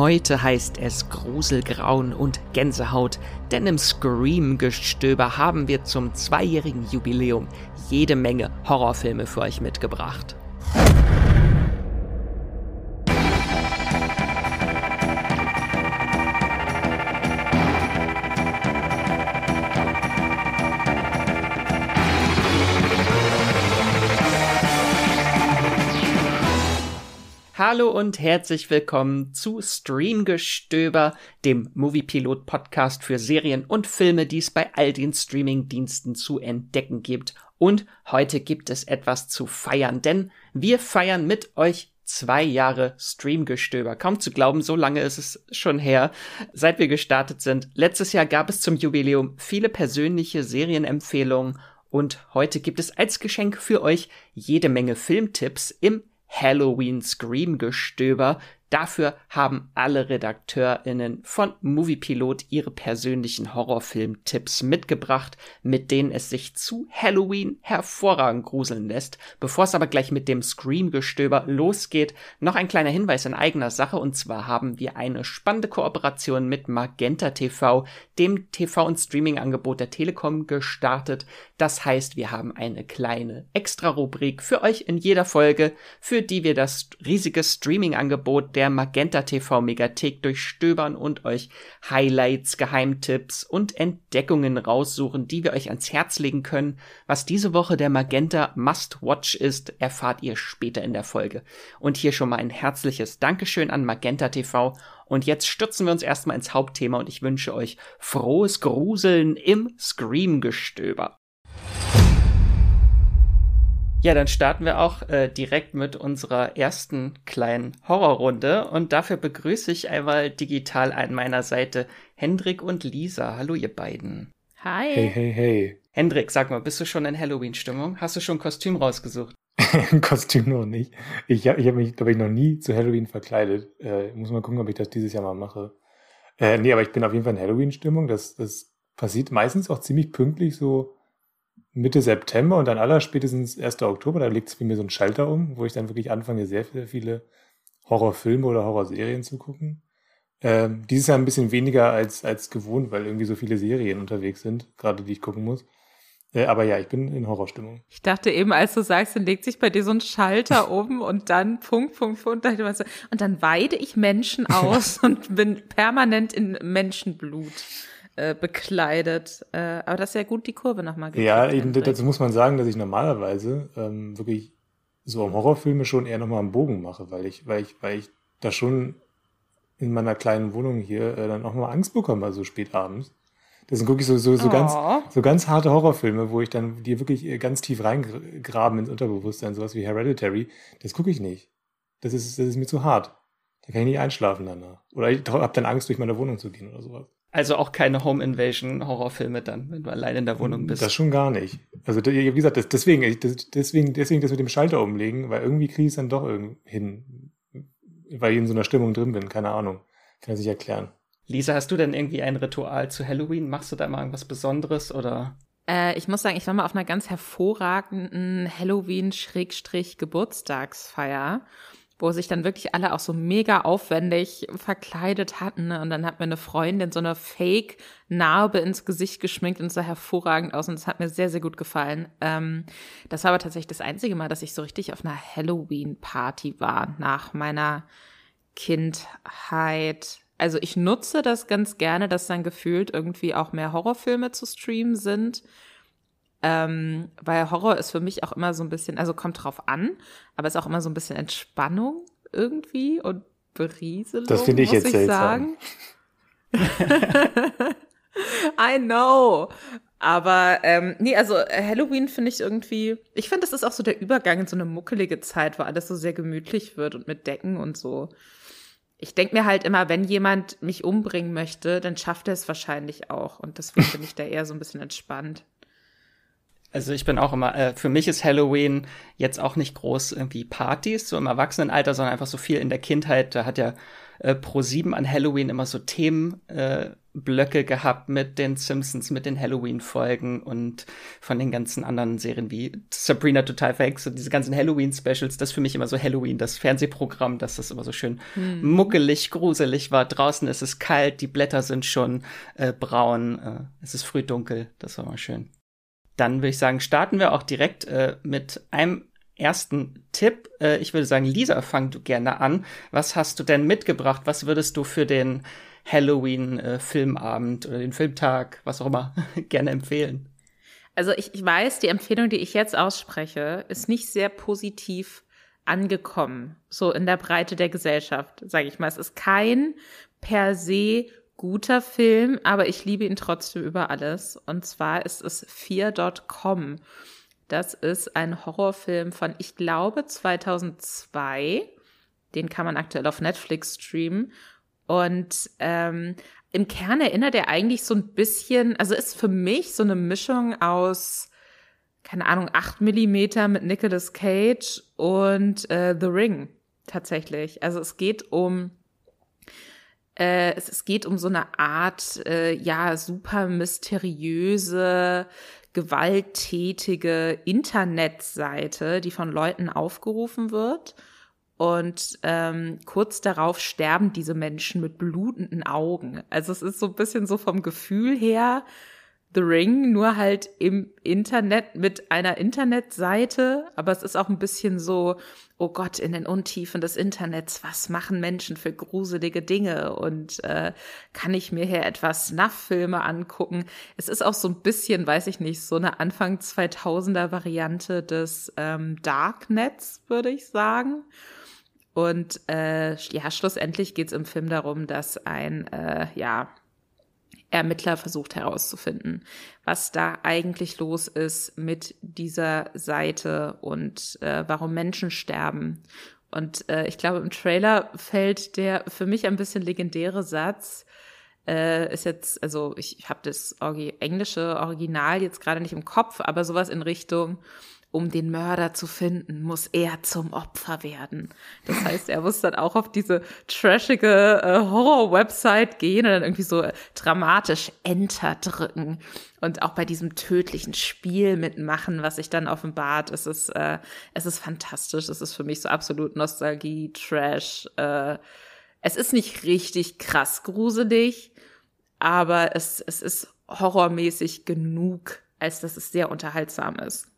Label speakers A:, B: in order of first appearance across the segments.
A: Heute heißt es Gruselgrauen und Gänsehaut, denn im Scream-Gestöber haben wir zum zweijährigen Jubiläum jede Menge Horrorfilme für euch mitgebracht. Hallo und herzlich willkommen zu Streamgestöber, dem Moviepilot Podcast für Serien und Filme, die es bei all den Streamingdiensten zu entdecken gibt. Und heute gibt es etwas zu feiern, denn wir feiern mit euch zwei Jahre Streamgestöber. Kaum zu glauben, so lange ist es schon her, seit wir gestartet sind. Letztes Jahr gab es zum Jubiläum viele persönliche Serienempfehlungen und heute gibt es als Geschenk für euch jede Menge Filmtipps im Halloween Scream Gestöber Dafür haben alle RedakteurInnen von Moviepilot ihre persönlichen Horrorfilm-Tipps mitgebracht, mit denen es sich zu Halloween hervorragend gruseln lässt. Bevor es aber gleich mit dem Scream-Gestöber losgeht, noch ein kleiner Hinweis in eigener Sache und zwar haben wir eine spannende Kooperation mit Magenta TV, dem TV- und Streaming-Angebot der Telekom, gestartet. Das heißt, wir haben eine kleine Extra-Rubrik für euch in jeder Folge, für die wir das riesige Streaming-Angebot der Magenta TV Megathek durchstöbern und euch Highlights, Geheimtipps und Entdeckungen raussuchen, die wir euch ans Herz legen können. Was diese Woche der Magenta Must Watch ist, erfahrt ihr später in der Folge. Und hier schon mal ein herzliches Dankeschön an Magenta TV und jetzt stürzen wir uns erstmal ins Hauptthema und ich wünsche euch frohes Gruseln im Scream-Gestöber. Ja, dann starten wir auch äh, direkt mit unserer ersten kleinen Horrorrunde und dafür begrüße ich einmal digital an meiner Seite Hendrik und Lisa. Hallo ihr beiden.
B: Hi.
C: Hey, hey, hey.
A: Hendrik, sag mal, bist du schon in Halloween-Stimmung? Hast du schon ein Kostüm rausgesucht?
C: Ein Kostüm noch nicht. Ich habe ich hab mich, glaube ich, noch nie zu Halloween verkleidet. Äh, muss mal gucken, ob ich das dieses Jahr mal mache. Äh, nee, aber ich bin auf jeden Fall in Halloween-Stimmung. Das, das passiert meistens auch ziemlich pünktlich so Mitte September und dann aller spätestens 1. Oktober, da legt es mir so einen Schalter um, wo ich dann wirklich anfange, sehr, sehr viele Horrorfilme oder Horrorserien zu gucken. Ähm, dieses Jahr ein bisschen weniger als, als gewohnt, weil irgendwie so viele Serien unterwegs sind, gerade die ich gucken muss. Äh, aber ja, ich bin in Horrorstimmung.
B: Ich dachte eben, als du sagst, dann legt sich bei dir so ein Schalter um und dann Punkt, Punkt, Punkt. Und dann weide ich Menschen aus und bin permanent in Menschenblut. Äh, bekleidet. Äh, aber das ist ja gut die Kurve nochmal
C: gekriegt. Ja, eben dazu muss man sagen, dass ich normalerweise ähm, wirklich so am Horrorfilme schon eher nochmal einen Bogen mache, weil ich, weil ich, weil ich da schon in meiner kleinen Wohnung hier äh, dann auch mal Angst bekomme, also spät abends. Das sind wirklich so, so, so, oh. ganz, so ganz harte Horrorfilme, wo ich dann die wirklich äh, ganz tief reingraben ins Unterbewusstsein, sowas wie Hereditary. Das gucke ich nicht. Das ist, das ist mir zu hart. Da kann ich nicht einschlafen danach. Oder ich habe dann Angst, durch meine Wohnung zu gehen oder sowas.
A: Also auch keine Home Invasion Horrorfilme dann, wenn du allein in der Wohnung bist.
C: Das schon gar nicht. Also wie gesagt, das, deswegen, deswegen, deswegen das mit dem Schalter umlegen, weil irgendwie kriege ich es dann doch hin, weil ich in so einer Stimmung drin bin. Keine Ahnung, kann ich erklären.
A: Lisa, hast du denn irgendwie ein Ritual zu Halloween? Machst du da mal irgendwas Besonderes oder?
B: Äh, ich muss sagen, ich war mal auf einer ganz hervorragenden Halloween-Geburtstagsfeier wo sich dann wirklich alle auch so mega aufwendig verkleidet hatten. Ne? Und dann hat mir eine Freundin so eine Fake-Narbe ins Gesicht geschminkt und sah hervorragend aus. Und das hat mir sehr, sehr gut gefallen. Ähm, das war aber tatsächlich das einzige Mal, dass ich so richtig auf einer Halloween-Party war nach meiner Kindheit. Also ich nutze das ganz gerne, dass dann gefühlt irgendwie auch mehr Horrorfilme zu streamen sind. Ähm, weil Horror ist für mich auch immer so ein bisschen, also kommt drauf an, aber ist auch immer so ein bisschen Entspannung irgendwie und Berieselung.
C: Das finde ich jetzt ich seltsam.
B: I know. Aber ähm, nee, also Halloween finde ich irgendwie, ich finde, das ist auch so der Übergang in so eine muckelige Zeit, wo alles so sehr gemütlich wird und mit Decken und so. Ich denke mir halt immer, wenn jemand mich umbringen möchte, dann schafft er es wahrscheinlich auch. Und deswegen bin ich da eher so ein bisschen entspannt.
A: Also ich bin auch immer, äh, für mich ist Halloween jetzt auch nicht groß irgendwie Partys, so im Erwachsenenalter, sondern einfach so viel in der Kindheit. Da hat ja äh, pro sieben an Halloween immer so Themenblöcke äh, gehabt mit den Simpsons, mit den Halloween-Folgen und von den ganzen anderen Serien wie Sabrina Total Verhext und diese ganzen Halloween-Specials. Das ist für mich immer so Halloween, das Fernsehprogramm, dass das immer so schön hm. muckelig, gruselig war. Draußen ist es kalt, die Blätter sind schon äh, braun, äh, es ist früh dunkel. Das war mal schön. Dann würde ich sagen, starten wir auch direkt äh, mit einem ersten Tipp. Äh, ich würde sagen, Lisa, fang du gerne an. Was hast du denn mitgebracht? Was würdest du für den Halloween-Filmabend äh, oder den Filmtag, was auch immer, gerne empfehlen?
B: Also ich, ich weiß, die Empfehlung, die ich jetzt ausspreche, ist nicht sehr positiv angekommen, so in der Breite der Gesellschaft, sage ich mal. Es ist kein per se guter Film, aber ich liebe ihn trotzdem über alles. Und zwar ist es Fear.com. Das ist ein Horrorfilm von, ich glaube, 2002. Den kann man aktuell auf Netflix streamen. Und ähm, im Kern erinnert er eigentlich so ein bisschen, also ist für mich so eine Mischung aus, keine Ahnung, 8 Millimeter mit Nicolas Cage und äh, The Ring tatsächlich. Also es geht um äh, es, es, geht um so eine Art, äh, ja, super mysteriöse gewalttätige Internetseite, die von Leuten aufgerufen wird. Und ähm, kurz darauf sterben diese Menschen mit blutenden Augen. Also es ist so ein bisschen so vom Gefühl her, The Ring, nur halt im Internet mit einer Internetseite, aber es ist auch ein bisschen so, oh Gott, in den Untiefen des Internets, was machen Menschen für gruselige Dinge und äh, kann ich mir hier etwas Snuff-Filme angucken? Es ist auch so ein bisschen, weiß ich nicht, so eine Anfang 2000er Variante des ähm, Darknets, würde ich sagen. Und äh, ja, schlussendlich geht es im Film darum, dass ein äh, ja Ermittler versucht herauszufinden, was da eigentlich los ist mit dieser Seite und äh, warum Menschen sterben. Und äh, ich glaube, im Trailer fällt der für mich ein bisschen legendäre Satz, äh, ist jetzt, also ich habe das Orgi englische Original jetzt gerade nicht im Kopf, aber sowas in Richtung, um den Mörder zu finden, muss er zum Opfer werden. Das heißt, er muss dann auch auf diese trashige äh, Horror-Website gehen und dann irgendwie so dramatisch Enter drücken und auch bei diesem tödlichen Spiel mitmachen, was sich dann offenbart. Es ist, äh, es ist fantastisch. Es ist für mich so absolut Nostalgie, Trash. Äh, es ist nicht richtig krass gruselig, aber es, es ist horrormäßig genug, als dass es sehr unterhaltsam ist.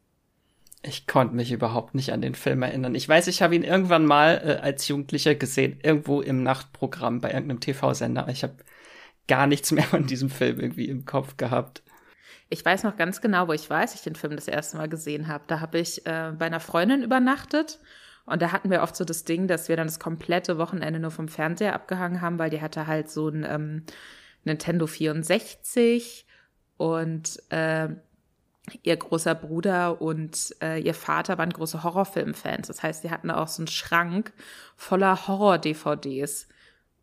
A: Ich konnte mich überhaupt nicht an den Film erinnern. Ich weiß, ich habe ihn irgendwann mal äh, als Jugendlicher gesehen, irgendwo im Nachtprogramm bei irgendeinem TV-Sender. Ich habe gar nichts mehr von diesem Film irgendwie im Kopf gehabt.
B: Ich weiß noch ganz genau, wo ich weiß, ich den Film das erste Mal gesehen habe. Da habe ich äh, bei einer Freundin übernachtet und da hatten wir oft so das Ding, dass wir dann das komplette Wochenende nur vom Fernseher abgehangen haben, weil die hatte halt so ein ähm, Nintendo 64 und äh, ihr großer Bruder und äh, ihr Vater waren große Horrorfilmfans. Das heißt, sie hatten auch so einen Schrank voller Horror-DVDs.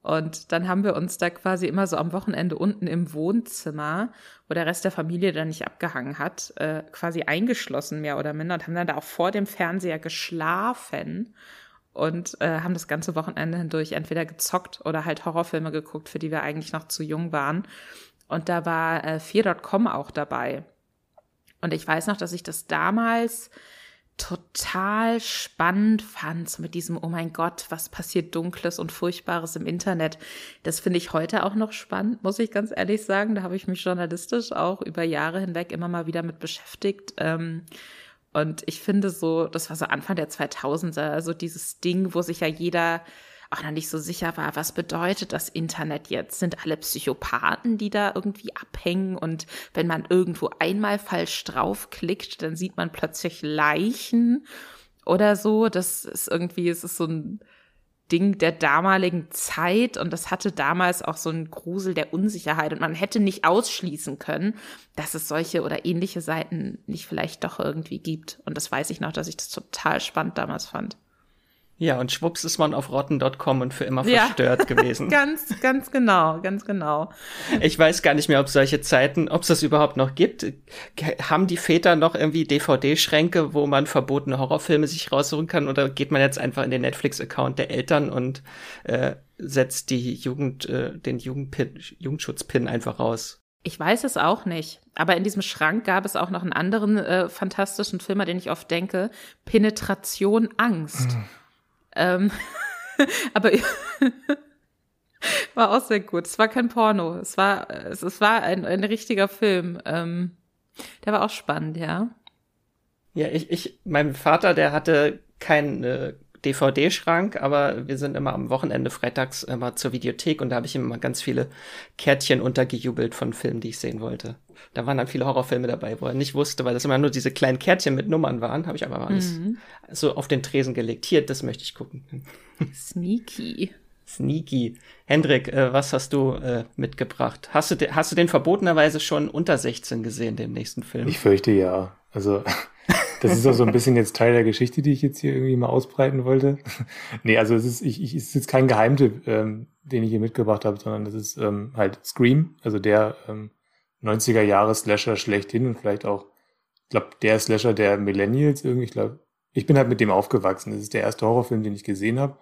B: Und dann haben wir uns da quasi immer so am Wochenende unten im Wohnzimmer, wo der Rest der Familie dann nicht abgehangen hat, äh, quasi eingeschlossen, mehr oder minder, und haben dann da auch vor dem Fernseher geschlafen und äh, haben das ganze Wochenende hindurch entweder gezockt oder halt Horrorfilme geguckt, für die wir eigentlich noch zu jung waren. Und da war äh, 4.com auch dabei. Und ich weiß noch, dass ich das damals total spannend fand so mit diesem, oh mein Gott, was passiert Dunkles und Furchtbares im Internet. Das finde ich heute auch noch spannend, muss ich ganz ehrlich sagen. Da habe ich mich journalistisch auch über Jahre hinweg immer mal wieder mit beschäftigt. Ähm, und ich finde so, das war so Anfang der 2000er, also dieses Ding, wo sich ja jeder auch noch nicht so sicher war, was bedeutet das Internet jetzt? Sind alle Psychopathen, die da irgendwie abhängen? Und wenn man irgendwo einmal falsch draufklickt, dann sieht man plötzlich Leichen oder so. Das ist irgendwie, es ist so ein Ding der damaligen Zeit und das hatte damals auch so einen Grusel der Unsicherheit und man hätte nicht ausschließen können, dass es solche oder ähnliche Seiten nicht vielleicht doch irgendwie gibt. Und das weiß ich noch, dass ich das total spannend damals fand.
A: Ja, und schwupps ist man auf rotten.com und für immer ja. verstört gewesen.
B: ganz, ganz genau, ganz genau.
A: Ich weiß gar nicht mehr, ob solche Zeiten, ob es das überhaupt noch gibt. Haben die Väter noch irgendwie DVD-Schränke, wo man verbotene Horrorfilme sich raussuchen kann? Oder geht man jetzt einfach in den Netflix-Account der Eltern und äh, setzt die Jugend, äh, den Jugendpin, Jugendschutzpin einfach raus.
B: Ich weiß es auch nicht. Aber in diesem Schrank gab es auch noch einen anderen äh, fantastischen Film, an den ich oft denke. Penetration Angst. Mhm. Ähm, aber war auch sehr gut. Es war kein Porno. Es war, es, es war ein, ein richtiger Film. Ähm, der war auch spannend, ja.
A: Ja, ich, ich, mein Vater, der hatte keinen äh, DVD-Schrank, aber wir sind immer am Wochenende freitags immer zur Videothek und da habe ich immer ganz viele Kärtchen untergejubelt von Filmen, die ich sehen wollte. Da waren dann viele Horrorfilme dabei, wo er nicht wusste, weil das immer nur diese kleinen Kärtchen mit Nummern waren, habe ich aber mal alles mhm. so auf den Tresen gelegt. Hier, das möchte ich gucken.
B: Sneaky.
A: Sneaky. Hendrik, äh, was hast du äh, mitgebracht? Hast du, hast du den verbotenerweise schon unter 16 gesehen, den nächsten Film?
C: Ich fürchte ja. Also das ist auch so ein bisschen jetzt Teil der Geschichte, die ich jetzt hier irgendwie mal ausbreiten wollte. nee, also es ist, ich, ich, es ist jetzt kein Geheimtipp, ähm, den ich hier mitgebracht habe, sondern das ist ähm, halt Scream, also der ähm, 90er Jahre Slasher schlechthin und vielleicht auch, ich glaube, der Slasher der Millennials irgendwie, ich glaube, ich bin halt mit dem aufgewachsen. Das ist der erste Horrorfilm, den ich gesehen habe,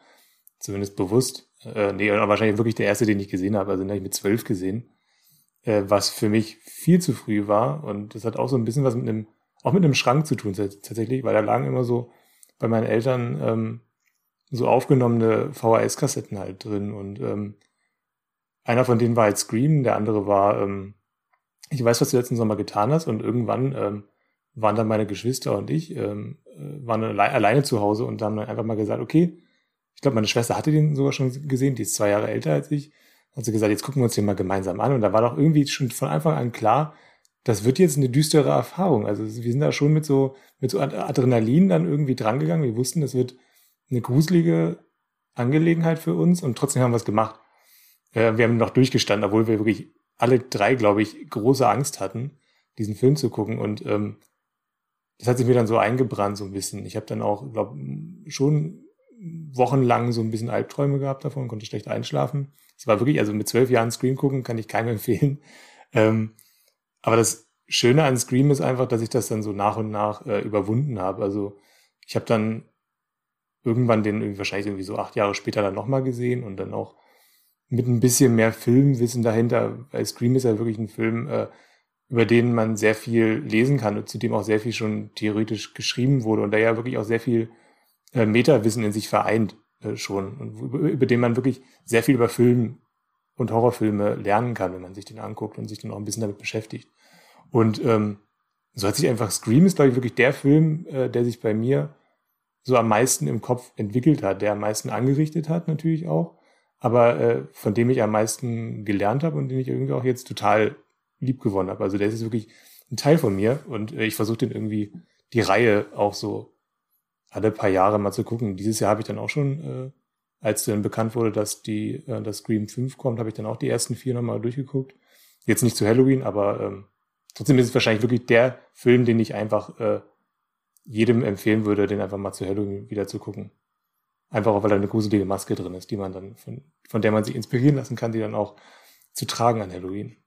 C: zumindest bewusst. Äh, nee, wahrscheinlich wirklich der erste, den ich gesehen habe, also den habe ich mit zwölf gesehen, äh, was für mich viel zu früh war und das hat auch so ein bisschen was mit einem auch mit einem Schrank zu tun tatsächlich, weil da lagen immer so bei meinen Eltern ähm, so aufgenommene VHS-Kassetten halt drin und ähm, einer von denen war halt Scream, der andere war ähm, Ich weiß, was du letzten Sommer getan hast und irgendwann ähm, waren dann meine Geschwister und ich ähm, äh, waren alle alleine zu Hause und haben dann einfach mal gesagt, okay, ich glaube, meine Schwester hatte den sogar schon gesehen, die ist zwei Jahre älter als ich. Hat sie gesagt, jetzt gucken wir uns den mal gemeinsam an. Und da war doch irgendwie schon von Anfang an klar, das wird jetzt eine düstere Erfahrung. Also wir sind da schon mit so, mit so Adrenalin dann irgendwie drangegangen. Wir wussten, das wird eine gruselige Angelegenheit für uns und trotzdem haben wir es gemacht. Äh, wir haben noch durchgestanden, obwohl wir wirklich alle drei, glaube ich, große Angst hatten, diesen Film zu gucken. Und ähm, das hat sich mir dann so eingebrannt, so ein bisschen. Ich habe dann auch, glaube schon wochenlang so ein bisschen Albträume gehabt davon, konnte schlecht einschlafen. Es war wirklich, also mit zwölf Jahren Screen gucken, kann ich keinem empfehlen. Ähm, aber das Schöne an Scream ist einfach, dass ich das dann so nach und nach äh, überwunden habe. Also ich habe dann irgendwann den irgendwie, wahrscheinlich irgendwie so acht Jahre später dann nochmal gesehen und dann auch mit ein bisschen mehr Filmwissen dahinter, weil Scream ist ja wirklich ein Film, äh, über den man sehr viel lesen kann und zu dem auch sehr viel schon theoretisch geschrieben wurde und der ja wirklich auch sehr viel äh, Metawissen in sich vereint äh, schon und über, über den man wirklich sehr viel über Film und Horrorfilme lernen kann, wenn man sich den anguckt und sich dann auch ein bisschen damit beschäftigt. Und ähm, so hat sich einfach Scream ist, glaube ich, wirklich der Film, äh, der sich bei mir so am meisten im Kopf entwickelt hat, der am meisten angerichtet hat natürlich auch, aber äh, von dem ich am meisten gelernt habe und den ich irgendwie auch jetzt total lieb gewonnen habe. Also der ist wirklich ein Teil von mir und äh, ich versuche den irgendwie die Reihe auch so alle paar Jahre mal zu gucken. Dieses Jahr habe ich dann auch schon äh, als dann bekannt wurde, dass die, äh, das Scream 5 kommt, habe ich dann auch die ersten vier nochmal durchgeguckt. Jetzt nicht zu Halloween, aber ähm, trotzdem ist es wahrscheinlich wirklich der Film, den ich einfach äh, jedem empfehlen würde, den einfach mal zu Halloween wieder zu gucken. Einfach auch, weil da eine gruselige Maske drin ist, die man dann, von, von der man sich inspirieren lassen kann, die dann auch zu tragen an Halloween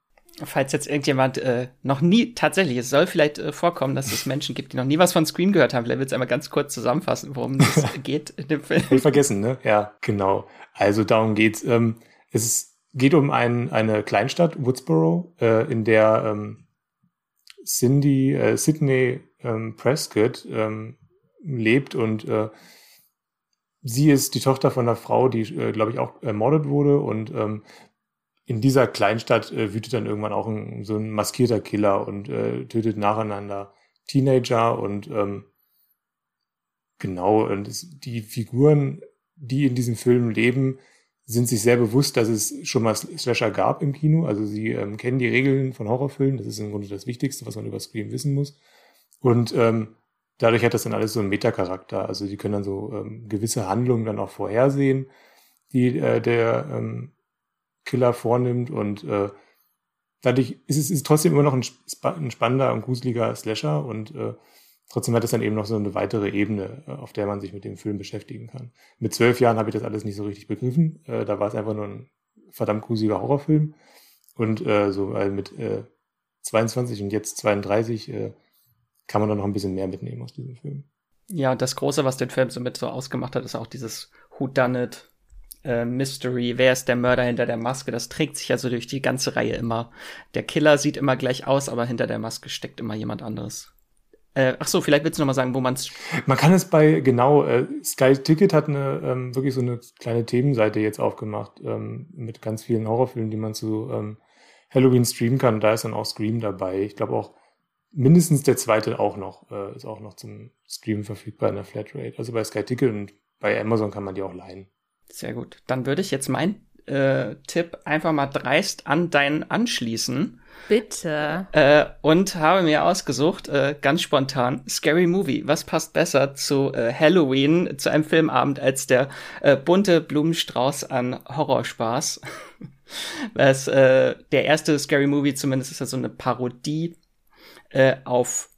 A: falls jetzt irgendjemand äh, noch nie, tatsächlich, es soll vielleicht äh, vorkommen, dass es Menschen gibt, die noch nie was von Scream gehört haben. Vielleicht willst du einmal ganz kurz zusammenfassen, worum es geht in dem Film.
C: Ich vergessen, ne? Ja, genau. Also darum geht's. Ähm, es geht um ein, eine Kleinstadt, Woodsboro, äh, in der ähm, Cindy, äh, Sydney ähm, Prescott ähm, lebt und äh, sie ist die Tochter von einer Frau, die, äh, glaube ich, auch ermordet wurde und ähm, in dieser Kleinstadt äh, wütet dann irgendwann auch ein, so ein maskierter Killer und äh, tötet nacheinander Teenager und ähm, genau, und es, die Figuren, die in diesem Film leben, sind sich sehr bewusst, dass es schon mal Slasher gab im Kino. Also sie ähm, kennen die Regeln von Horrorfilmen. Das ist im Grunde das Wichtigste, was man über Scream wissen muss. Und ähm, dadurch hat das dann alles so einen Metacharakter. Also die können dann so ähm, gewisse Handlungen dann auch vorhersehen, die äh, der ähm, Killer vornimmt und äh, dadurch ist es ist trotzdem immer noch ein, ein spannender und gruseliger Slasher und äh, trotzdem hat es dann eben noch so eine weitere Ebene, äh, auf der man sich mit dem Film beschäftigen kann. Mit zwölf Jahren habe ich das alles nicht so richtig begriffen. Äh, da war es einfach nur ein verdammt gruseliger Horrorfilm. Und äh, so also mit äh, 22 und jetzt 32 äh, kann man dann noch ein bisschen mehr mitnehmen aus diesem Film.
A: Ja, das Große, was den Film so mit so ausgemacht hat, ist auch dieses Who Done It äh, Mystery, wer ist der Mörder hinter der Maske, das trägt sich also durch die ganze Reihe immer. Der Killer sieht immer gleich aus, aber hinter der Maske steckt immer jemand anderes. Äh, ach so, vielleicht willst du noch mal sagen, wo man es.
C: Man kann es bei genau äh, Sky Ticket hat eine ähm, wirklich so eine kleine Themenseite jetzt aufgemacht ähm, mit ganz vielen Horrorfilmen, die man zu ähm, Halloween streamen kann. Da ist dann auch Scream dabei. Ich glaube auch mindestens der zweite auch noch äh, ist auch noch zum Streamen verfügbar in der Flatrate. Also bei Sky Ticket und bei Amazon kann man die auch leihen.
A: Sehr gut. Dann würde ich jetzt meinen äh, Tipp einfach mal dreist an deinen anschließen.
B: Bitte.
A: Äh, und habe mir ausgesucht, äh, ganz spontan, Scary Movie. Was passt besser zu äh, Halloween, zu einem Filmabend, als der äh, bunte Blumenstrauß an Horrorspaß? Was, äh, der erste Scary Movie zumindest ist ja so eine Parodie äh, auf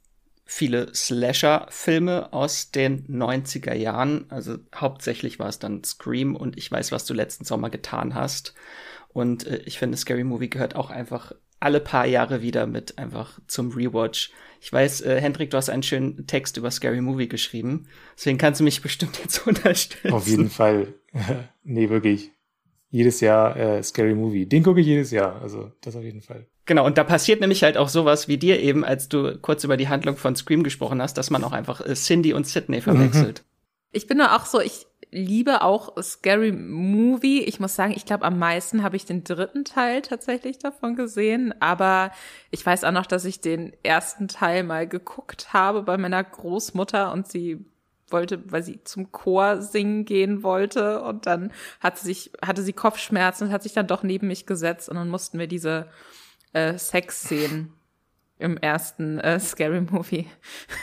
A: viele Slasher-Filme aus den 90er Jahren. Also hauptsächlich war es dann Scream und ich weiß, was du letzten Sommer getan hast. Und äh, ich finde, Scary Movie gehört auch einfach alle paar Jahre wieder mit einfach zum Rewatch. Ich weiß, äh, Hendrik, du hast einen schönen Text über Scary Movie geschrieben. Deswegen kannst du mich bestimmt jetzt unterstützen.
C: Auf jeden Fall. nee, wirklich. Jedes Jahr äh, Scary Movie. Den gucke ich jedes Jahr. Also das auf jeden Fall.
A: Genau, und da passiert nämlich halt auch sowas wie dir eben, als du kurz über die Handlung von Scream gesprochen hast, dass man auch einfach äh, Cindy und Sydney verwechselt. Mhm.
B: Ich bin da auch so, ich liebe auch Scary Movie. Ich muss sagen, ich glaube, am meisten habe ich den dritten Teil tatsächlich davon gesehen. Aber ich weiß auch noch, dass ich den ersten Teil mal geguckt habe bei meiner Großmutter und sie wollte, weil sie zum Chor singen gehen wollte und dann hat sie sich, hatte sie Kopfschmerzen und hat sich dann doch neben mich gesetzt und dann mussten wir diese äh, Sexszenen im ersten äh, Scary Movie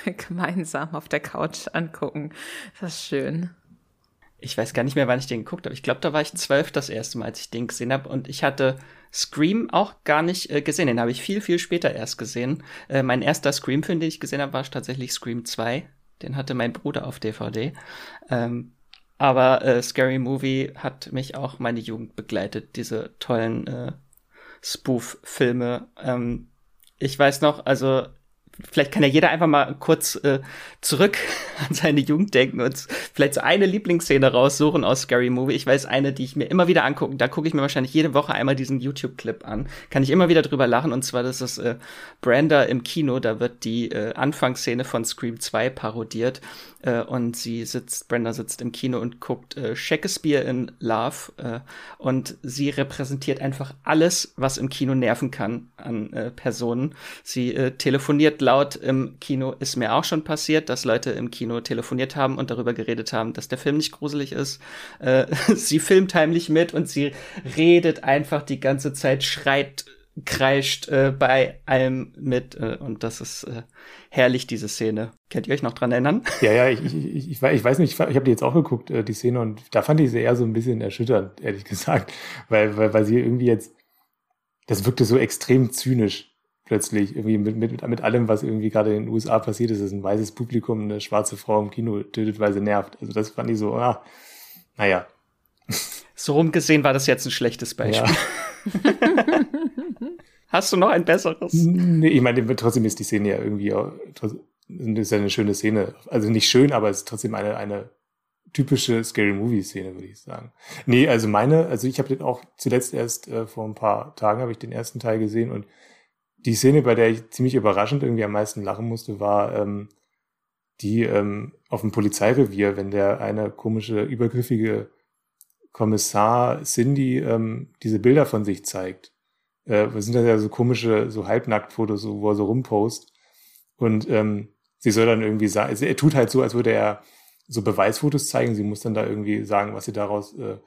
B: gemeinsam auf der Couch angucken. Das ist schön.
A: Ich weiß gar nicht mehr, wann ich den geguckt habe. Ich glaube, da war ich zwölf das erste Mal, als ich den gesehen habe. Und ich hatte Scream auch gar nicht äh, gesehen. Den habe ich viel, viel später erst gesehen. Äh, mein erster Scream-Film, den ich gesehen habe, war tatsächlich Scream 2. Den hatte mein Bruder auf DVD. Ähm, aber äh, Scary Movie hat mich auch meine Jugend begleitet. Diese tollen äh, Spoof-Filme. Ähm, ich weiß noch, also vielleicht kann ja jeder einfach mal kurz äh, zurück an seine Jugend denken und vielleicht so eine Lieblingsszene raussuchen aus Scary Movie. Ich weiß eine, die ich mir immer wieder angucke. Da gucke ich mir wahrscheinlich jede Woche einmal diesen YouTube-Clip an. Kann ich immer wieder drüber lachen. Und zwar, das ist äh, Brenda im Kino. Da wird die äh, Anfangsszene von Scream 2 parodiert. Äh, und sie sitzt, Brenda sitzt im Kino und guckt äh, Shakespeare in Love. Äh, und sie repräsentiert einfach alles, was im Kino nerven kann an äh, Personen. Sie äh, telefoniert laut im Kino. Ist mir auch schon passiert, dass Leute im Kino telefoniert haben und darüber geredet haben, dass der Film nicht gruselig ist. Sie filmt heimlich mit und sie redet einfach die ganze Zeit, schreit kreischt äh, bei allem mit äh, und das ist äh, herrlich, diese Szene. Könnt ihr euch noch dran erinnern?
C: Ja, ja, ich, ich, ich, ich weiß nicht, ich, ich habe die jetzt auch geguckt, äh, die Szene, und da fand ich sie eher so ein bisschen erschütternd, ehrlich gesagt, weil, weil, weil sie irgendwie jetzt, das wirkte so extrem zynisch plötzlich, irgendwie mit, mit, mit allem, was irgendwie gerade in den USA passiert ist, dass ein weißes Publikum eine schwarze Frau im Kino tötet, weil sie nervt. Also das fand ich so, ah, naja.
A: So rumgesehen war das jetzt ein schlechtes Beispiel. Ja. Hast du noch ein besseres?
C: Nee, ich meine, trotzdem ist die Szene ja irgendwie, ist ja eine schöne Szene. Also nicht schön, aber es ist trotzdem eine, eine typische Scary Movie Szene, würde ich sagen. Nee, also meine, also ich habe den auch zuletzt erst äh, vor ein paar Tagen habe ich den ersten Teil gesehen und die Szene, bei der ich ziemlich überraschend irgendwie am meisten lachen musste, war ähm, die ähm, auf dem Polizeirevier, wenn der eine komische, übergriffige Kommissar Cindy ähm, diese Bilder von sich zeigt äh, sind das ja so komische, so Halbnacktfotos, so, wo er so rumpost. Und ähm, sie soll dann irgendwie sagen, also er tut halt so, als würde er so Beweisfotos zeigen. Sie muss dann da irgendwie sagen, was sie daraus äh,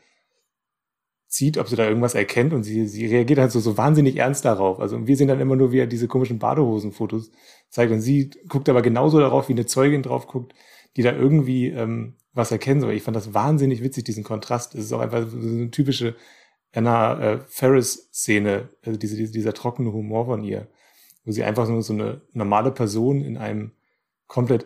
C: zieht, ob sie da irgendwas erkennt. Und sie, sie reagiert halt so, so wahnsinnig ernst darauf. Also wir sehen dann immer nur, wie er diese komischen Badehosenfotos zeigt. Und sie guckt aber genauso darauf, wie eine Zeugin drauf guckt, die da irgendwie ähm, was erkennen soll. Ich fand das wahnsinnig witzig, diesen Kontrast. Es ist auch einfach so eine typische Anna äh, Ferris-Szene, also diese, diese, dieser trockene Humor von ihr, wo sie einfach nur so eine normale Person in einem komplett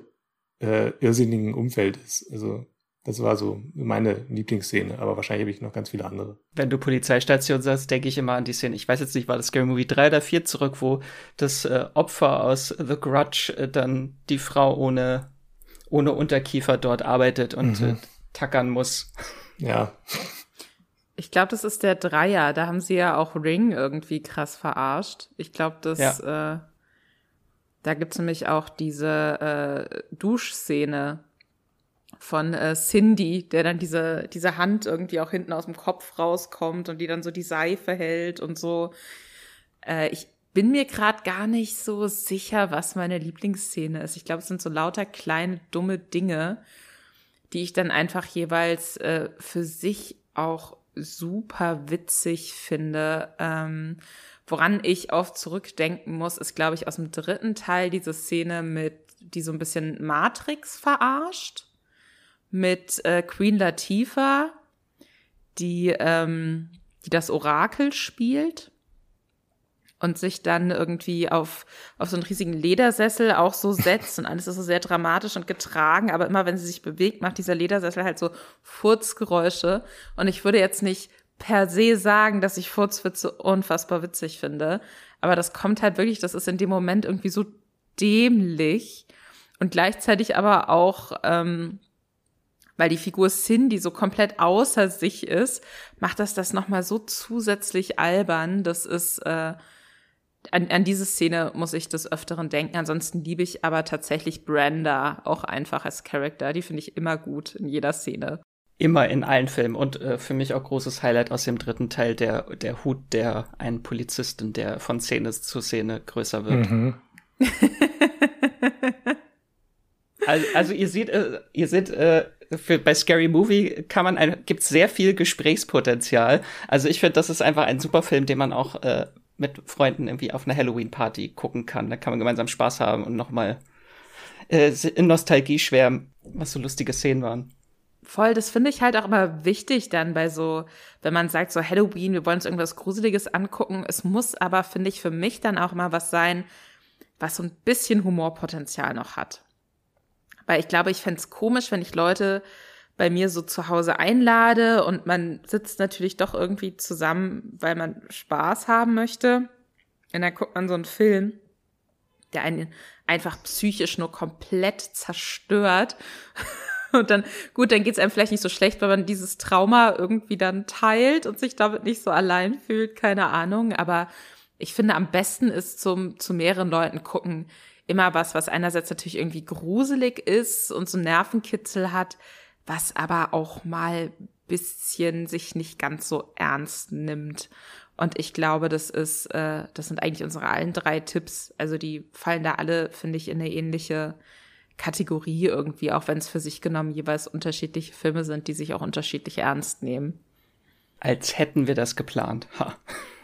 C: äh, irrsinnigen Umfeld ist. Also das war so meine Lieblingsszene, aber wahrscheinlich habe ich noch ganz viele andere.
A: Wenn du Polizeistation sagst, denke ich immer an die Szene. Ich weiß jetzt nicht, war das Scary Movie 3 oder 4 zurück, wo das äh, Opfer aus The Grudge äh, dann die Frau ohne, ohne Unterkiefer dort arbeitet und mhm. äh, tackern muss.
C: Ja.
B: Ich glaube, das ist der Dreier. Da haben sie ja auch Ring irgendwie krass verarscht. Ich glaube, das, ja. äh, da gibt's nämlich auch diese äh, Duschszene von äh, Cindy, der dann diese, diese Hand irgendwie auch hinten aus dem Kopf rauskommt und die dann so die Seife hält und so. Äh, ich bin mir gerade gar nicht so sicher, was meine Lieblingsszene ist. Ich glaube, es sind so lauter kleine, dumme Dinge, die ich dann einfach jeweils äh, für sich auch super witzig finde. Ähm, woran ich oft zurückdenken muss, ist, glaube ich, aus dem dritten Teil diese Szene mit, die so ein bisschen Matrix verarscht, mit äh, Queen Latifah, die, ähm, die das Orakel spielt und sich dann irgendwie auf, auf so einen riesigen Ledersessel auch so setzt und alles ist so sehr dramatisch und getragen, aber immer wenn sie sich bewegt, macht dieser Ledersessel halt so Furzgeräusche. Und ich würde jetzt nicht per se sagen, dass ich Furzwitze unfassbar witzig finde, aber das kommt halt wirklich, das ist in dem Moment irgendwie so dämlich und gleichzeitig aber auch ähm, weil die Figur Cindy so komplett außer sich ist, macht das das nochmal so zusätzlich albern. Das ist äh, an, an diese Szene muss ich des Öfteren denken. Ansonsten liebe ich aber tatsächlich Brenda auch einfach als Charakter. Die finde ich immer gut in jeder Szene.
A: Immer in allen Filmen und äh, für mich auch großes Highlight aus dem dritten Teil der, der Hut der einen Polizisten, der von Szene zu Szene größer wird. Mhm. also, also, ihr seht, äh, ihr seht, äh, für, bei Scary Movie kann man ein, gibt sehr viel Gesprächspotenzial. Also ich finde, das ist einfach ein super Film, den man auch äh, mit Freunden irgendwie auf einer Halloween-Party gucken kann. Da kann man gemeinsam Spaß haben und nochmal äh, in Nostalgie schwärmen, was so lustige Szenen waren.
B: Voll, das finde ich halt auch immer wichtig dann bei so, wenn man sagt so Halloween, wir wollen uns irgendwas Gruseliges angucken. Es muss aber, finde ich, für mich dann auch mal was sein, was so ein bisschen Humorpotenzial noch hat. Weil ich glaube, ich fände es komisch, wenn ich Leute bei mir so zu Hause einlade und man sitzt natürlich doch irgendwie zusammen, weil man Spaß haben möchte. Und dann guckt man so einen Film, der einen einfach psychisch nur komplett zerstört. Und dann, gut, dann geht's einem vielleicht nicht so schlecht, weil man dieses Trauma irgendwie dann teilt und sich damit nicht so allein fühlt, keine Ahnung. Aber ich finde, am besten ist zum, zu mehreren Leuten gucken immer was, was einerseits natürlich irgendwie gruselig ist und so Nervenkitzel hat, was aber auch mal bisschen sich nicht ganz so ernst nimmt. Und ich glaube, das ist, äh, das sind eigentlich unsere allen drei Tipps. Also die fallen da alle, finde ich, in eine ähnliche Kategorie irgendwie, auch wenn es für sich genommen jeweils unterschiedliche Filme sind, die sich auch unterschiedlich ernst nehmen.
A: Als hätten wir das geplant. Ha.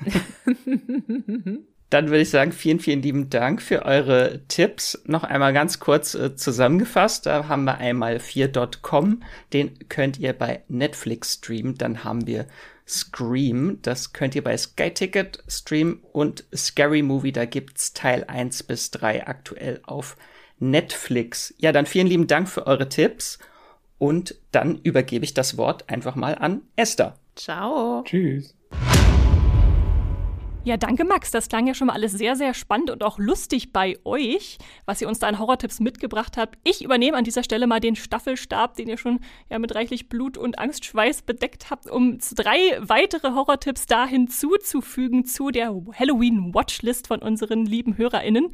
A: Dann würde ich sagen, vielen, vielen lieben Dank für eure Tipps. Noch einmal ganz kurz äh, zusammengefasst. Da haben wir einmal 4.com. Den könnt ihr bei Netflix streamen. Dann haben wir Scream. Das könnt ihr bei Sky Ticket streamen. Und Scary Movie, da gibt's Teil 1 bis 3 aktuell auf Netflix. Ja, dann vielen lieben Dank für eure Tipps. Und dann übergebe ich das Wort einfach mal an Esther.
B: Ciao.
C: Tschüss.
D: Ja, danke Max. Das klang ja schon mal alles sehr, sehr spannend und auch lustig bei euch, was ihr uns da an Horrortipps mitgebracht habt. Ich übernehme an dieser Stelle mal den Staffelstab, den ihr schon ja mit reichlich Blut und Angstschweiß bedeckt habt, um drei weitere Horrortipps da hinzuzufügen zu der Halloween-Watchlist von unseren lieben HörerInnen.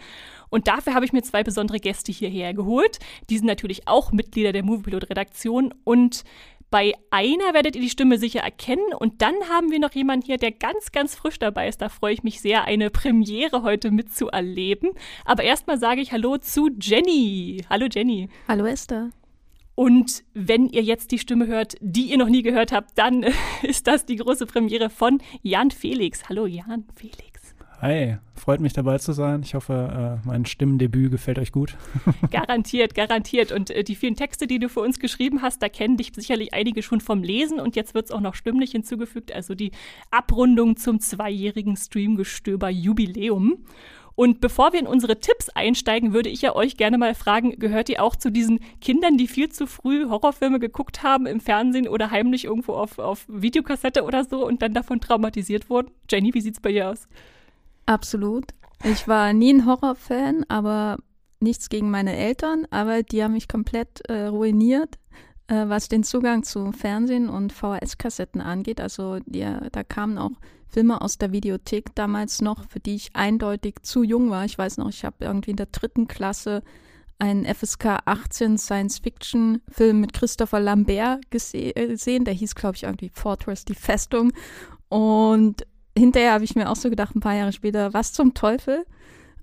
D: Und dafür habe ich mir zwei besondere Gäste hierher geholt. Die sind natürlich auch Mitglieder der Moviepilot-Redaktion und bei einer werdet ihr die Stimme sicher erkennen und dann haben wir noch jemanden hier, der ganz, ganz frisch dabei ist. Da freue ich mich sehr, eine Premiere heute mitzuerleben. Aber erstmal sage ich Hallo zu Jenny. Hallo Jenny.
E: Hallo Esther.
D: Und wenn ihr jetzt die Stimme hört, die ihr noch nie gehört habt, dann ist das die große Premiere von Jan Felix. Hallo Jan Felix.
F: Hi, freut mich dabei zu sein. Ich hoffe, äh, mein Stimmendebüt gefällt euch gut.
D: garantiert, garantiert. Und äh, die vielen Texte, die du für uns geschrieben hast, da kennen dich sicherlich einige schon vom Lesen und jetzt wird es auch noch stimmlich hinzugefügt, also die Abrundung zum zweijährigen Streamgestöber Jubiläum. Und bevor wir in unsere Tipps einsteigen, würde ich ja euch gerne mal fragen, gehört ihr auch zu diesen Kindern, die viel zu früh Horrorfilme geguckt haben im Fernsehen oder heimlich irgendwo auf, auf Videokassette oder so und dann davon traumatisiert wurden? Jenny, wie sieht's bei dir aus?
E: Absolut. Ich war nie ein Horrorfan, aber nichts gegen meine Eltern, aber die haben mich komplett äh, ruiniert. äh, was den Zugang zu Fernsehen und VHS-Kassetten angeht. Also ja, da kamen auch Filme aus der Videothek damals noch, für die ich eindeutig zu jung war. Ich weiß noch, ich habe irgendwie in der dritten Klasse einen FSK 18 Science-Fiction-Film mit Christopher Lambert gese äh, gesehen. Der hieß, glaube ich, irgendwie Fortress, die Festung. Und hinterher habe ich mir auch so gedacht, ein paar Jahre später, was zum Teufel?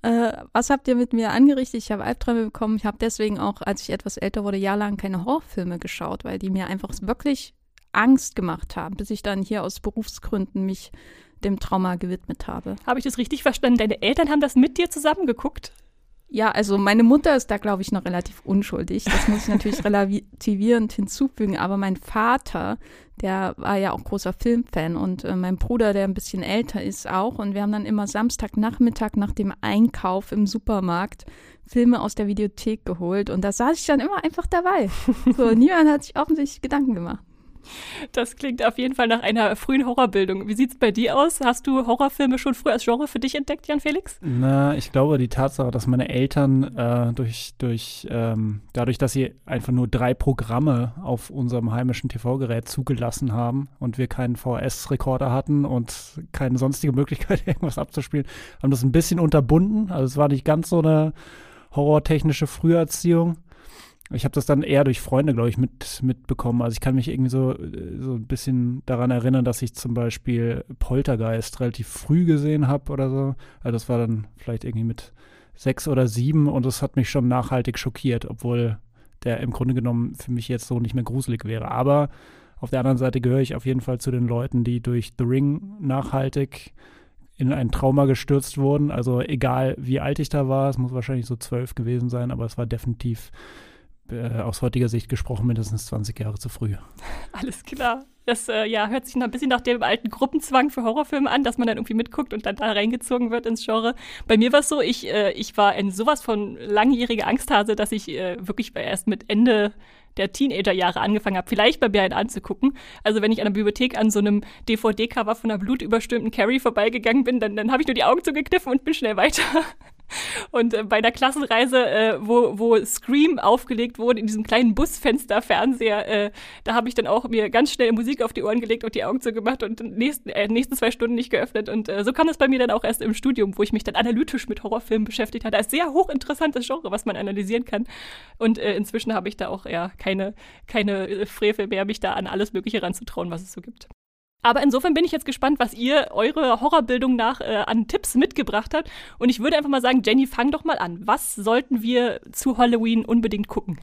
E: Äh, was habt ihr mit mir angerichtet? Ich habe Albträume bekommen. Ich habe deswegen auch, als ich etwas älter wurde, jahrelang keine Horrorfilme geschaut, weil die mir einfach wirklich Angst gemacht haben, bis ich dann hier aus Berufsgründen mich dem Trauma gewidmet habe.
D: Habe ich das richtig verstanden? Deine Eltern haben das mit dir zusammengeguckt?
E: Ja, also meine Mutter ist da, glaube ich, noch relativ unschuldig. Das muss ich natürlich relativierend hinzufügen. Aber mein Vater, der war ja auch großer Filmfan und äh, mein Bruder, der ein bisschen älter ist, auch. Und wir haben dann immer Samstagnachmittag nach dem Einkauf im Supermarkt Filme aus der Videothek geholt. Und da saß ich dann immer einfach dabei. So, niemand hat sich offensichtlich Gedanken gemacht.
D: Das klingt auf jeden Fall nach einer frühen Horrorbildung. Wie sieht es bei dir aus? Hast du Horrorfilme schon früh als Genre für dich entdeckt, Jan Felix?
F: Na, ich glaube, die Tatsache, dass meine Eltern äh, durch, durch ähm, dadurch, dass sie einfach nur drei Programme auf unserem heimischen TV-Gerät zugelassen haben und wir keinen VHS-Rekorder hatten und keine sonstige Möglichkeit, irgendwas abzuspielen, haben das ein bisschen unterbunden. Also es war nicht ganz so eine horrortechnische Früherziehung. Ich habe das dann eher durch Freunde, glaube ich, mit, mitbekommen. Also ich kann mich irgendwie so, so ein bisschen daran erinnern, dass ich zum Beispiel Poltergeist relativ früh gesehen habe oder so. Also das war dann vielleicht irgendwie mit sechs oder sieben und das hat mich schon nachhaltig schockiert, obwohl der im Grunde genommen für mich jetzt so nicht mehr gruselig wäre. Aber auf der anderen Seite gehöre ich auf jeden Fall zu den Leuten, die durch The Ring nachhaltig in ein Trauma gestürzt wurden. Also egal wie alt ich da war, es muss wahrscheinlich so zwölf gewesen sein, aber es war definitiv äh, aus heutiger Sicht gesprochen mindestens 20 Jahre zu früh.
D: Alles klar. Das äh, ja, hört sich noch ein bisschen nach dem alten Gruppenzwang für Horrorfilme an, dass man dann irgendwie mitguckt und dann da reingezogen wird ins Genre. Bei mir war es so, ich, äh, ich war in sowas von langjähriger Angsthase, dass ich äh, wirklich erst mit Ende der Teenagerjahre angefangen habe, vielleicht bei mir einen anzugucken. Also wenn ich an der Bibliothek an so einem DVD-Cover von einer blutüberstürmten Carrie vorbeigegangen bin, dann, dann habe ich nur die Augen zugekniffen und bin schnell weiter. Und äh, bei einer Klassenreise, äh, wo, wo Scream aufgelegt wurde, in diesem kleinen Busfenster-Fernseher, äh, da habe ich dann auch mir ganz schnell Musik auf die Ohren gelegt und die Augen zugemacht und nächsten, äh, nächsten zwei Stunden nicht geöffnet. Und äh, so kam es bei mir dann auch erst im Studium, wo ich mich dann analytisch mit Horrorfilmen beschäftigt hatte. Ein sehr hochinteressantes Genre, was man analysieren kann. Und äh, inzwischen habe ich da auch ja keine, keine äh, Frevel mehr, mich da an alles Mögliche ranzutrauen, was es so gibt. Aber insofern bin ich jetzt gespannt, was ihr eure Horrorbildung nach äh, an Tipps mitgebracht habt. Und ich würde einfach mal sagen, Jenny, fang doch mal an. Was sollten wir zu Halloween unbedingt gucken?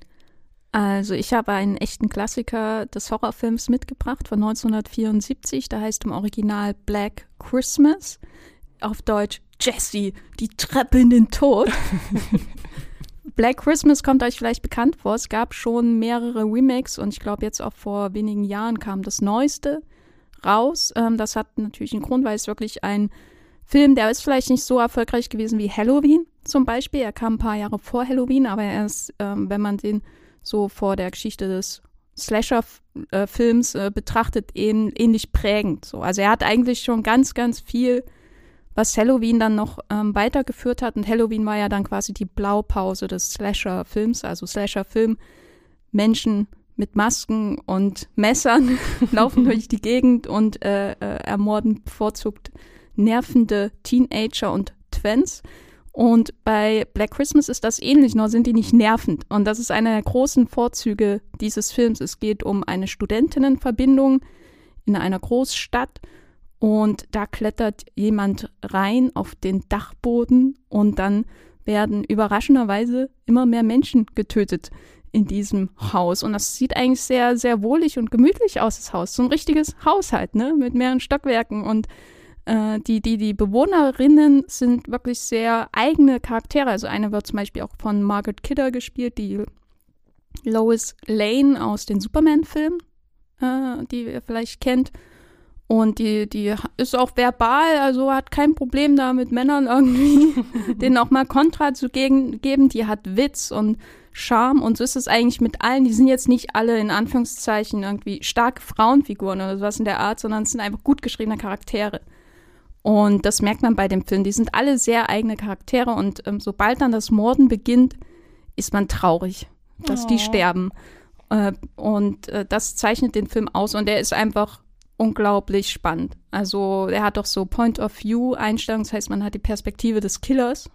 E: Also ich habe einen echten Klassiker des Horrorfilms mitgebracht von 1974. Der heißt im Original Black Christmas. Auf Deutsch Jessie, die Treppe in den Tod. Black Christmas kommt euch vielleicht bekannt vor. Es gab schon mehrere Remakes und ich glaube jetzt auch vor wenigen Jahren kam das neueste raus. Ähm, das hat natürlich einen Grund, weil es wirklich ein Film, der ist vielleicht nicht so erfolgreich gewesen wie Halloween zum Beispiel. Er kam ein paar Jahre vor Halloween, aber er ist, ähm, wenn man den so vor der Geschichte des Slasher-Films äh, betrachtet, eben ähnlich prägend. So. Also er hat eigentlich schon ganz, ganz viel, was Halloween dann noch ähm, weitergeführt hat. Und Halloween war ja dann quasi die Blaupause des Slasher-Films, also Slasher-Film, Menschen mit Masken und Messern laufen durch die Gegend und äh, äh, ermorden bevorzugt nervende Teenager und Twins. Und bei Black Christmas ist das ähnlich, nur sind die nicht nervend. Und das ist einer der großen Vorzüge dieses Films. Es geht um eine Studentinnenverbindung in einer Großstadt und da klettert jemand rein auf den Dachboden und dann werden überraschenderweise immer mehr Menschen getötet in diesem Haus. Und das sieht eigentlich sehr, sehr wohlig und gemütlich aus, das Haus. So ein richtiges Haushalt, ne? Mit mehreren Stockwerken. Und äh, die, die, die Bewohnerinnen sind wirklich sehr eigene Charaktere. Also eine wird zum Beispiel auch von Margaret Kidder gespielt, die Lois Lane aus den Superman-Filmen, äh, die ihr vielleicht kennt. Und die, die ist auch verbal, also hat kein Problem da mit Männern irgendwie, denen auch mal Kontra zu geben. Die hat Witz und Charme und so ist es eigentlich mit allen. Die sind jetzt nicht alle in Anführungszeichen irgendwie starke Frauenfiguren oder sowas in der Art, sondern es sind einfach gut geschriebene Charaktere. Und das merkt man bei dem Film. Die sind alle sehr eigene Charaktere und ähm, sobald dann das Morden beginnt, ist man traurig, dass oh. die sterben. Äh, und äh, das zeichnet den Film aus und der ist einfach unglaublich spannend. Also er hat doch so Point-of-View-Einstellungen, das heißt, man hat die Perspektive des Killers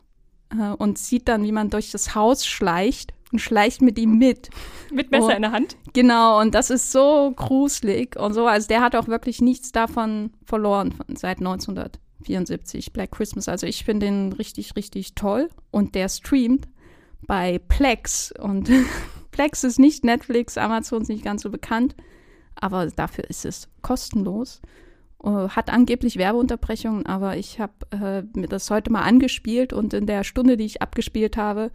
E: äh, und sieht dann, wie man durch das Haus schleicht und schleicht mit ihm mit.
D: Mit Messer
E: Oh.
D: in der Hand.
E: Genau, und das ist so gruselig und so. Also der hat auch wirklich nichts davon verloren von, seit 1974, Black Christmas. Also ich finde den richtig, richtig toll. Und der streamt bei Plex. Und Plex ist nicht Netflix, Amazon ist nicht ganz so bekannt. Aber dafür ist es kostenlos. Äh, Hat angeblich Werbeunterbrechungen, aber ich habe äh, mir das heute mal angespielt und in der Stunde, die ich abgespielt habe,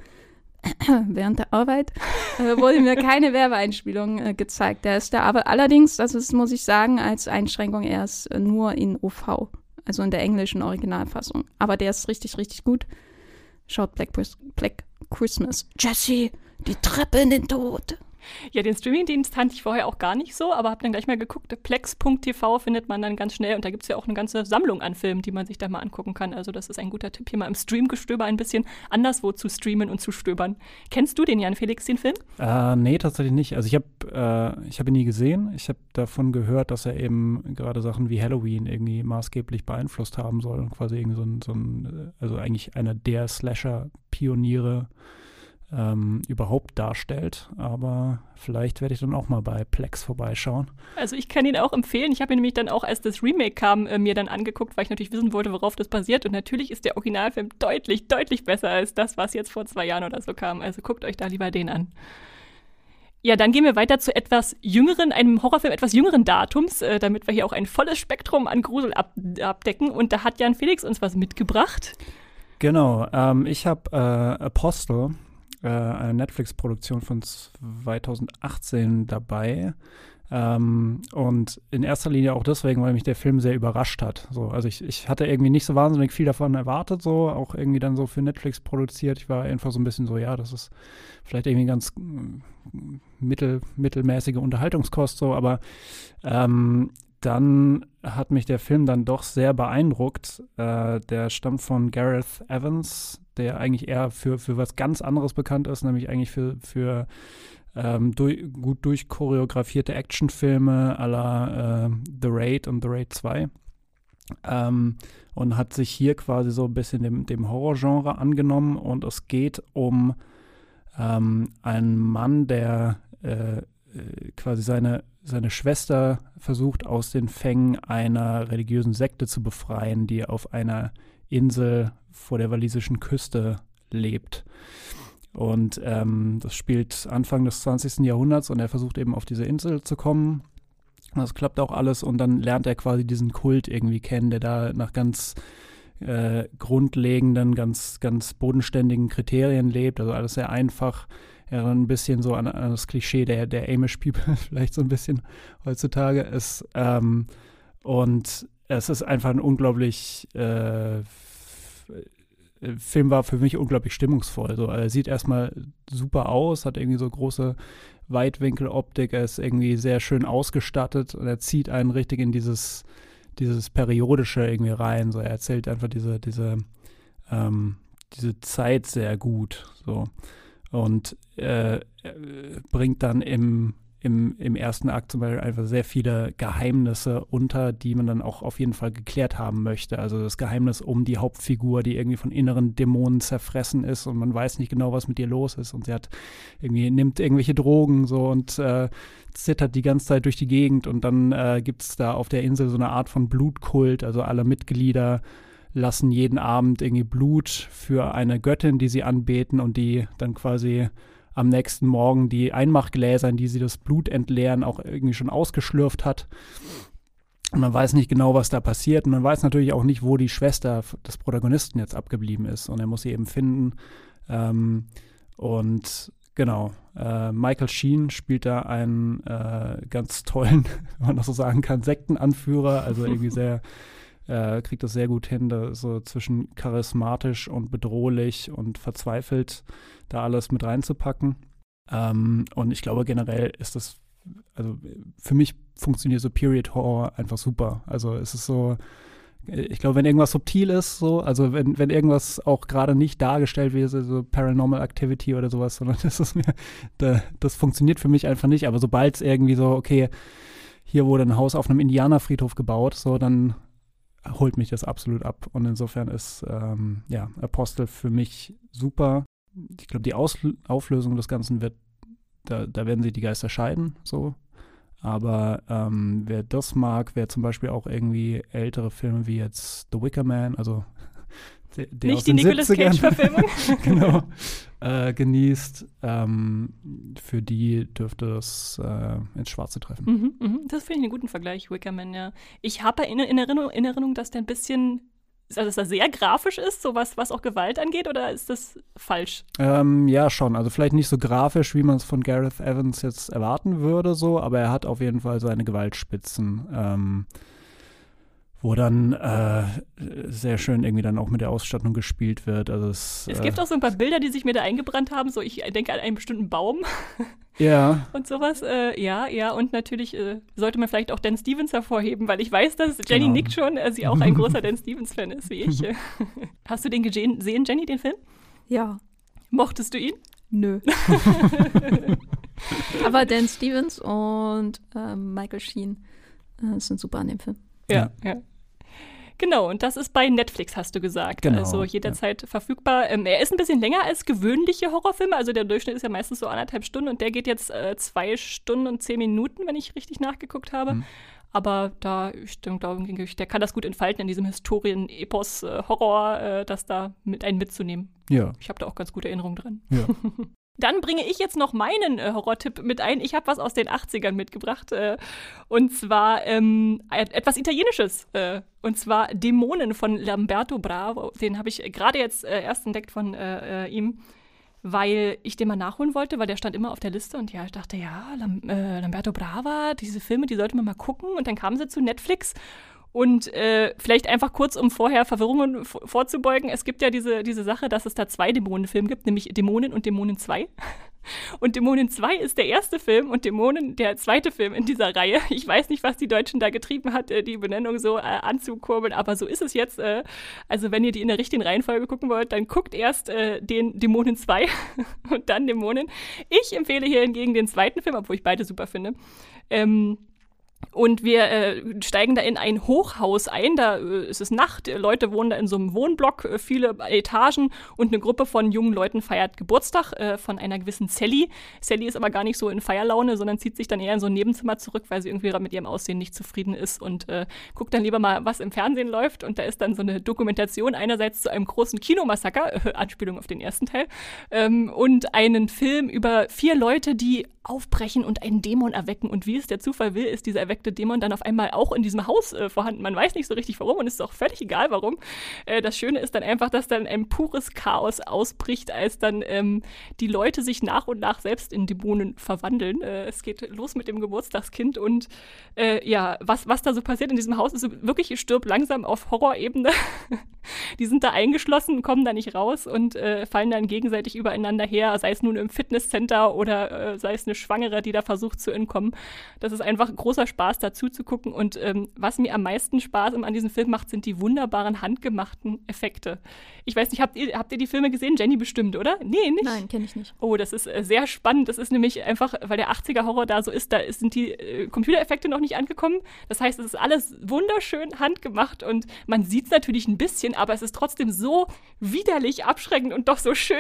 E: während der Arbeit, äh, wurde mir keine Werbeeinspielung äh, gezeigt. Der ist da, aber allerdings, das ist, muss ich sagen, als Einschränkung erst äh, nur in OV, also in der englischen Originalfassung. Aber der ist richtig, richtig gut. Schaut Black, Black Christmas. Jesse, die Treppe in den Tod.
D: Ja, den Streamingdienst kannte ich vorher auch gar nicht so, aber habe dann gleich mal geguckt. Plex.tv findet man dann ganz schnell und da gibt es ja auch eine ganze Sammlung an Filmen, die man sich da mal angucken kann. Also das ist ein guter Tipp, hier mal im Streamgestöber ein bisschen anderswo zu streamen und zu stöbern. Kennst du den, Jan Felix, den Film?
F: Äh, nee, tatsächlich nicht. Also ich habe äh, hab ihn nie gesehen. Ich habe davon gehört, dass er eben gerade Sachen wie Halloween irgendwie maßgeblich beeinflusst haben soll und quasi irgendwie so ein, so ein äh, also eigentlich einer der Slasher-Pioniere ähm, überhaupt darstellt. Aber vielleicht werde ich dann auch mal bei Plex vorbeischauen.
D: Also ich kann ihn auch empfehlen. Ich habe ihn nämlich dann auch, als das Remake kam, äh, mir dann angeguckt, weil ich natürlich wissen wollte, worauf das basiert. Und natürlich ist der Originalfilm deutlich, deutlich besser als das, was jetzt vor zwei Jahren oder so kam. Also guckt euch da lieber den an. Ja, dann gehen wir weiter zu etwas jüngeren, einem Horrorfilm etwas jüngeren Datums, äh, damit wir hier auch ein volles Spektrum an Grusel ab abdecken. Und da hat Jan Felix uns was mitgebracht.
F: Genau, ähm, ich habe äh, Apostle, äh, eine Netflix-Produktion von 2018 dabei. Ähm, und in erster Linie auch deswegen, weil mich der Film sehr überrascht hat. So, also ich, ich hatte irgendwie nicht so wahnsinnig viel davon erwartet, so auch irgendwie dann so für Netflix produziert. Ich war einfach so ein bisschen so, ja, das ist vielleicht irgendwie ganz mm, mittel, mittelmäßige Unterhaltungskost, so, aber ähm, dann hat mich der Film dann doch sehr beeindruckt. Äh, der stammt von Gareth Evans, der eigentlich eher für, für was ganz anderes bekannt ist, nämlich eigentlich für, für ähm, durch, gut durchchoreografierte Actionfilme à la äh, The Raid und The Raid 2. Ähm, und hat sich hier quasi so ein bisschen dem, dem Horrorgenre angenommen und es geht um ähm, einen Mann, der äh, quasi seine, seine Schwester versucht aus den Fängen einer religiösen Sekte zu befreien, die auf einer Insel vor der walisischen Küste lebt. Und ähm, das spielt Anfang des 20. Jahrhunderts und er versucht eben auf diese Insel zu kommen. Das klappt auch alles und dann lernt er quasi diesen Kult irgendwie kennen, der da nach ganz äh, grundlegenden, ganz, ganz bodenständigen Kriterien lebt. Also alles sehr einfach. Ja, ein bisschen so an, an das Klischee der, der Amish People vielleicht so ein bisschen heutzutage ist. Ähm, und es ist einfach ein unglaublich äh, Film war für mich unglaublich stimmungsvoll. So, er sieht erstmal super aus, hat irgendwie so große Weitwinkeloptik, er ist irgendwie sehr schön ausgestattet und er zieht einen richtig in dieses, dieses Periodische irgendwie rein. So, er erzählt einfach diese, diese, ähm, diese Zeit sehr gut. So. Und äh, bringt dann im, im, im ersten Akt zum Beispiel einfach sehr viele Geheimnisse unter, die man dann auch auf jeden Fall geklärt haben möchte. Also das Geheimnis um die Hauptfigur, die irgendwie von inneren Dämonen zerfressen ist und man weiß nicht genau, was mit ihr los ist. Und sie hat irgendwie, nimmt irgendwelche Drogen so und äh, zittert die ganze Zeit durch die Gegend und dann äh, gibt es da auf der Insel so eine Art von Blutkult, also alle Mitglieder lassen jeden Abend irgendwie Blut für eine Göttin, die sie anbeten und die dann quasi am nächsten Morgen die Einmachgläser, in die sie das Blut entleeren, auch irgendwie schon ausgeschlürft hat. Und man weiß nicht genau, was da passiert. Und man weiß natürlich auch nicht, wo die Schwester des Protagonisten jetzt abgeblieben ist. Und er muss sie eben finden. Ähm, und genau, äh, Michael Sheen spielt da einen äh, ganz tollen, wenn man das so sagen kann, Sektenanführer. Also irgendwie sehr äh, kriegt das sehr gut hin, da so zwischen charismatisch und bedrohlich und verzweifelt da alles mit reinzupacken. Ähm, und ich glaube generell ist das, also für mich funktioniert so Period Horror einfach super. Also es ist so ich glaube, wenn irgendwas subtil ist, so, also wenn, wenn irgendwas auch gerade nicht dargestellt wird, so Paranormal Activity oder sowas, sondern das ist mir, da, das funktioniert für mich einfach nicht. Aber sobald es irgendwie so, okay, hier wurde ein Haus auf einem Indianerfriedhof gebaut, so, dann holt mich das absolut ab. Und insofern ist, ähm, ja, Apostel für mich super. Ich glaube, die Aus Auflösung des Ganzen wird, da, da werden sich die Geister scheiden, so. Aber ähm, wer das mag, wer zum Beispiel auch irgendwie ältere Filme wie jetzt The Wicker Man, also
D: der, Nicht die Nicolas Cage-Verfilmung.
F: genau. Äh, genießt, ähm, für die dürfte es äh, ins Schwarze treffen.
D: Mhm, mh. Das finde ich einen guten Vergleich, Wickerman, ja. Ich habe in, in, Erinnerung, in Erinnerung, dass der ein bisschen also dass er sehr grafisch ist, so was, was auch Gewalt angeht, oder ist das falsch?
F: Ähm, ja, schon. Also vielleicht nicht so grafisch, wie man es von Gareth Evans jetzt erwarten würde, so, aber er hat auf jeden Fall seine Gewaltspitzen. Ähm, wo dann äh, sehr schön irgendwie dann auch mit der Ausstattung gespielt wird. Also es,
D: es gibt äh, auch so ein paar Bilder, die sich mir da eingebrannt haben. So, ich denke an einen bestimmten Baum.
F: Ja.
D: und sowas. Äh, ja, ja. Und natürlich äh, sollte man vielleicht auch Dan Stevens hervorheben, weil ich weiß, dass Jenny genau. nickt schon, äh, sie auch ein großer Dan Stevens-Fan ist, wie ich. Hast du den gesehen, Jenny, den Film?
E: Ja.
D: Mochtest du ihn?
E: Nö. Aber Dan Stevens und ähm, Michael Sheen äh, sind super an dem Film.
D: ja. ja. Genau, und das ist bei Netflix, hast du gesagt. Genau, also jederzeit ja. verfügbar. Ähm, er ist ein bisschen länger als gewöhnliche Horrorfilme. Also der Durchschnitt ist ja meistens so anderthalb Stunden und der geht jetzt äh, zwei Stunden und zehn Minuten, wenn ich richtig nachgeguckt habe. Mhm. Aber da, ich glaube, der kann das gut entfalten in diesem Historien-Epos-Horror, äh, äh, das da mit einen mitzunehmen.
F: Ja.
D: Ich habe da auch ganz gute Erinnerungen dran.
F: Ja.
D: Dann bringe ich jetzt noch meinen äh, Horrortipp mit ein. Ich habe was aus den 80ern mitgebracht. Äh, und zwar ähm, etwas Italienisches. Äh, und zwar Dämonen von Lamberto Bravo. Den habe ich gerade jetzt äh, erst entdeckt von äh, äh, ihm, weil ich den mal nachholen wollte, weil der stand immer auf der Liste. Und ja, ich dachte, ja, Lam Lamberto Brava, diese Filme, die sollte man mal gucken. Und dann kamen sie zu Netflix. Und äh, vielleicht einfach kurz, um vorher Verwirrungen vorzubeugen. Es gibt ja diese, diese Sache, dass es da zwei Dämonenfilme gibt, nämlich Dämonen und Dämonen 2. Und Dämonen 2 ist der erste Film und Dämonen der zweite Film in dieser Reihe. Ich weiß nicht, was die Deutschen da getrieben hat, äh, die Benennung so äh, anzukurbeln, aber so ist es jetzt. Äh, also wenn ihr die in der richtigen Reihenfolge gucken wollt, dann guckt erst äh, den Dämonen 2 und dann Dämonen. Ich empfehle hier hingegen den zweiten Film, obwohl ich beide super finde. Ähm, und wir äh, steigen da in ein Hochhaus ein, da äh, ist es Nacht, Leute wohnen da in so einem Wohnblock, äh, viele Etagen und eine Gruppe von jungen Leuten feiert Geburtstag äh, von einer gewissen Sally. Sally ist aber gar nicht so in Feierlaune, sondern zieht sich dann eher in so ein Nebenzimmer zurück, weil sie irgendwie mit ihrem Aussehen nicht zufrieden ist und äh, guckt dann lieber mal, was im Fernsehen läuft. Und da ist dann so eine Dokumentation einerseits zu einem großen Kinomassaker, Anspielung auf den ersten Teil, ähm, und einen Film über vier Leute, die aufbrechen und einen Dämon erwecken. Und wie es der Zufall will, ist dieser erweckte Dämon dann auf einmal auch in diesem Haus äh, vorhanden. Man weiß nicht so richtig warum und ist auch völlig egal warum. Äh, das Schöne ist dann einfach, dass dann ein pures Chaos ausbricht, als dann ähm, die Leute sich nach und nach selbst in Dämonen verwandeln. Äh, es geht los mit dem Geburtstagskind und äh, ja, was, was da so passiert in diesem Haus, ist wirklich stirbt langsam auf Horrorebene. die sind da eingeschlossen, kommen da nicht raus und äh, fallen dann gegenseitig übereinander her, sei es nun im Fitnesscenter oder äh, sei es eine Schwangere, die da versucht zu entkommen. Das ist einfach großer Spaß, dazu zu gucken. Und ähm, was mir am meisten Spaß an diesem Film macht, sind die wunderbaren handgemachten Effekte. Ich weiß nicht, habt ihr, habt ihr die Filme gesehen? Jenny bestimmt, oder? Nee, nicht?
E: Nein, kenne ich nicht.
D: Oh, das ist äh, sehr spannend. Das ist nämlich einfach, weil der 80er-Horror da so ist, da sind die äh, Computereffekte noch nicht angekommen. Das heißt, es ist alles wunderschön handgemacht und man sieht es natürlich ein bisschen, aber es ist trotzdem so widerlich abschreckend und doch so schön.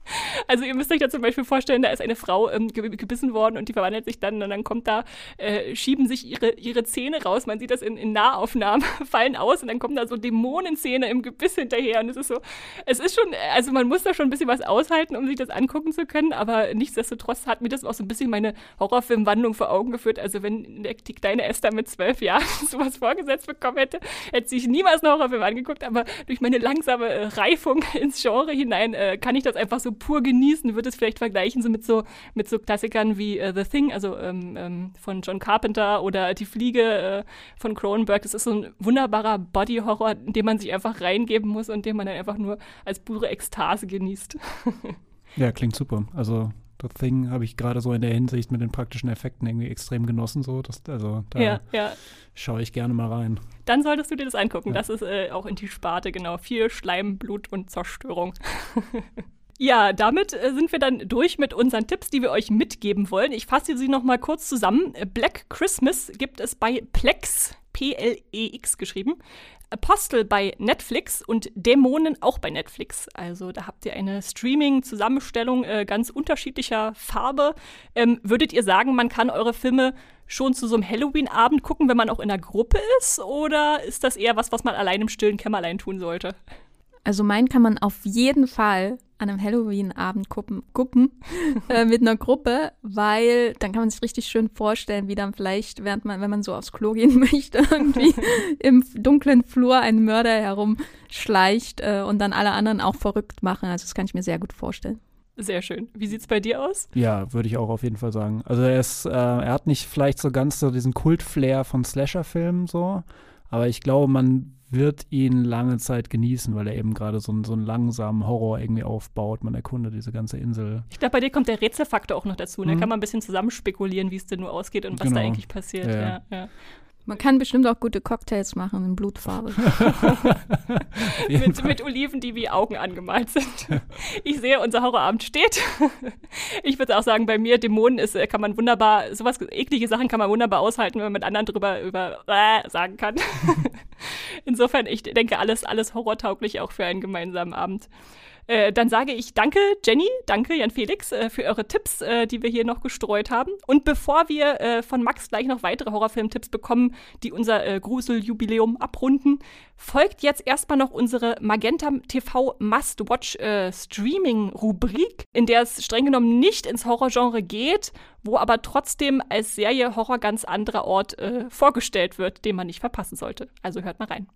D: Also ihr müsst euch da zum Beispiel vorstellen, da ist eine Frau ähm, gebissen worden und die verwandelt sich dann und dann kommt da, äh, schieben sich ihre, ihre Zähne raus. Man sieht das in, in Nahaufnahmen, fallen aus und dann kommen da so Dämonenzähne im Gebiss hinterher und es ist so, es ist schon, also man muss da schon ein bisschen was aushalten, um sich das angucken zu können, aber nichtsdestotrotz hat mir das auch so ein bisschen meine Horrorfilmwandlung vor Augen geführt. Also wenn die kleine Esther mit zwölf Jahren sowas vorgesetzt bekommen hätte, hätte sich niemals einen Horrorfilm angeguckt, aber durch meine langsame äh, Reifung ins Genre hinein äh, kann ich das einfach so pur genießen, würde es vielleicht vergleichen so mit so, mit so Klassikern wie uh, The Thing, also ähm, ähm, von John Carpenter oder Die Fliege äh, von Cronenberg. Das ist so ein wunderbarer Body-Horror, in den man sich einfach reingeben muss und den man dann einfach nur als pure Ekstase genießt.
F: ja, klingt super. Also The Thing habe ich gerade so in der Hinsicht mit den praktischen Effekten irgendwie extrem genossen. So. Das, also da
D: Ja, ja.
F: schaue ich gerne mal rein.
D: Dann solltest du dir das angucken.
F: Ja.
D: Das ist äh, auch in die Sparte, genau. Viel Schleim, Blut und Zerstörung. ja, damit äh, sind wir dann durch mit unseren Tipps, die wir euch mitgeben wollen. Ich fasse sie noch mal kurz zusammen. Black Christmas gibt es bei Plex, P-L-E-X geschrieben. Apostle bei Netflix und Dämonen auch bei Netflix. Also da habt ihr eine Streaming-Zusammenstellung äh, ganz unterschiedlicher Farbe. Ähm, würdet ihr sagen, man kann eure Filme schon zu so einem Halloween-Abend gucken, wenn man auch in einer Gruppe ist? Oder ist das eher was, was man allein im stillen Kämmerlein tun sollte?
E: Also meinen kann man auf jeden Fall an einem Halloween-Abend gucken, gucken äh, mit einer Gruppe, weil dann kann man sich richtig schön vorstellen, wie dann vielleicht, während man, wenn man so aufs Klo gehen möchte, irgendwie im dunklen Flur ein Mörder herumschleicht äh, und dann alle anderen auch verrückt machen. Also das kann ich mir sehr gut vorstellen.
D: Sehr schön. Wie sieht's bei dir aus?
F: Ja, würde ich auch auf jeden Fall sagen. Also er ist, äh, er hat nicht vielleicht so ganz so diesen Kult-Flair von Slasher-Filmen so, aber ich glaube, man wird ihn lange Zeit genießen, weil er eben gerade so, einen- so einen langsamen Horror irgendwie aufbaut. Man erkundet diese ganze Insel.
D: Ich glaube, bei dir kommt der Rätselfaktor auch noch dazu. Da
F: Mhm.
D: kann man ein bisschen zusammen spekulieren, wie es denn nur ausgeht und was da
F: Genau.
D: eigentlich passiert.
F: Ja,
D: Ja,
F: ja.
E: Man kann bestimmt auch gute Cocktails machen in Blutfarbe.
D: Mit, mit Oliven, die wie Augen angemalt sind. Ich sehe, unser Horrorabend steht. Ich würde auch sagen, bei mir Dämonen ist, äh, kann man wunderbar, sowas eklige Sachen kann man wunderbar aushalten, wenn man mit anderen drüber über äh, sagen kann. Insofern, ich denke, alles, alles horrortauglich auch für einen gemeinsamen Abend. Äh, dann sage ich danke, Jenny, danke, Jan Felix, äh, für eure Tipps, äh, die wir hier noch gestreut haben. Und bevor wir äh, von Max gleich noch weitere Horrorfilm-Tipps bekommen, die unser äh, Gruseljubiläum abrunden, folgt jetzt erstmal noch unsere Magenta TV Must-Watch äh, Streaming-Rubrik, in der es streng genommen nicht ins Horrorgenre geht, wo aber trotzdem als Serie Horror ganz anderer Ort vorgestellt wird, den man nicht verpassen sollte. Also hört mal rein.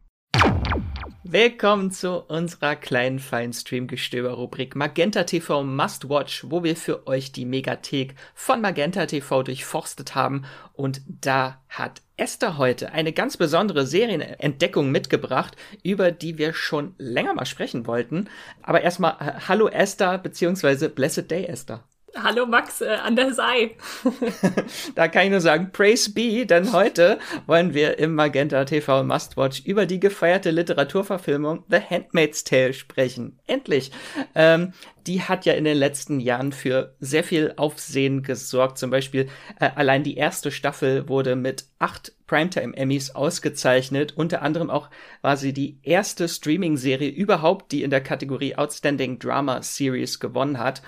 A: Willkommen zu unserer kleinen feinen Streamgestöber-Rubrik Magenta TV Must Watch, wo wir für euch die Megathek von Magenta TV durchforstet haben. Und da hat Esther heute eine ganz besondere Serienentdeckung mitgebracht, über die wir schon länger mal sprechen wollten. Aber erstmal, äh, hallo Esther, beziehungsweise Blessed Day Esther.
D: Hallo Max, äh, an der Sei.
A: Da kann ich nur sagen, praise be, denn heute wollen wir im Magenta TV Mustwatch über die gefeierte Literaturverfilmung The Handmaid's Tale sprechen. Endlich! Ähm, die hat ja in den letzten Jahren für sehr viel Aufsehen gesorgt. Zum Beispiel äh, allein die erste Staffel wurde mit acht Primetime Emmys ausgezeichnet. Unter anderem auch war sie die erste Streaming-Serie überhaupt, die in der Kategorie Outstanding Drama Series gewonnen hat.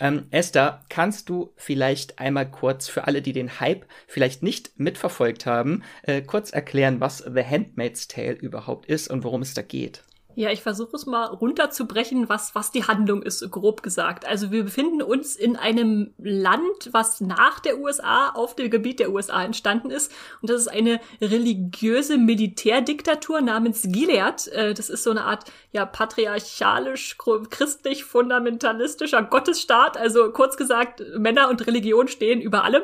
A: Ähm, Esther, kannst du vielleicht einmal kurz für alle, die den Hype vielleicht nicht mitverfolgt haben, äh, kurz erklären, was The Handmaid's Tale überhaupt ist und worum es da geht?
D: Ja, ich versuche es mal runterzubrechen, was, was die Handlung ist, grob gesagt. Also wir befinden uns in einem Land, was nach der USA auf dem Gebiet der USA entstanden ist. Und das ist eine religiöse Militärdiktatur namens Gilead. Äh, Das ist so eine Art ja patriarchalisch, christlich, fundamentalistischer Gottesstaat. Also kurz gesagt, Männer und Religion stehen über allem.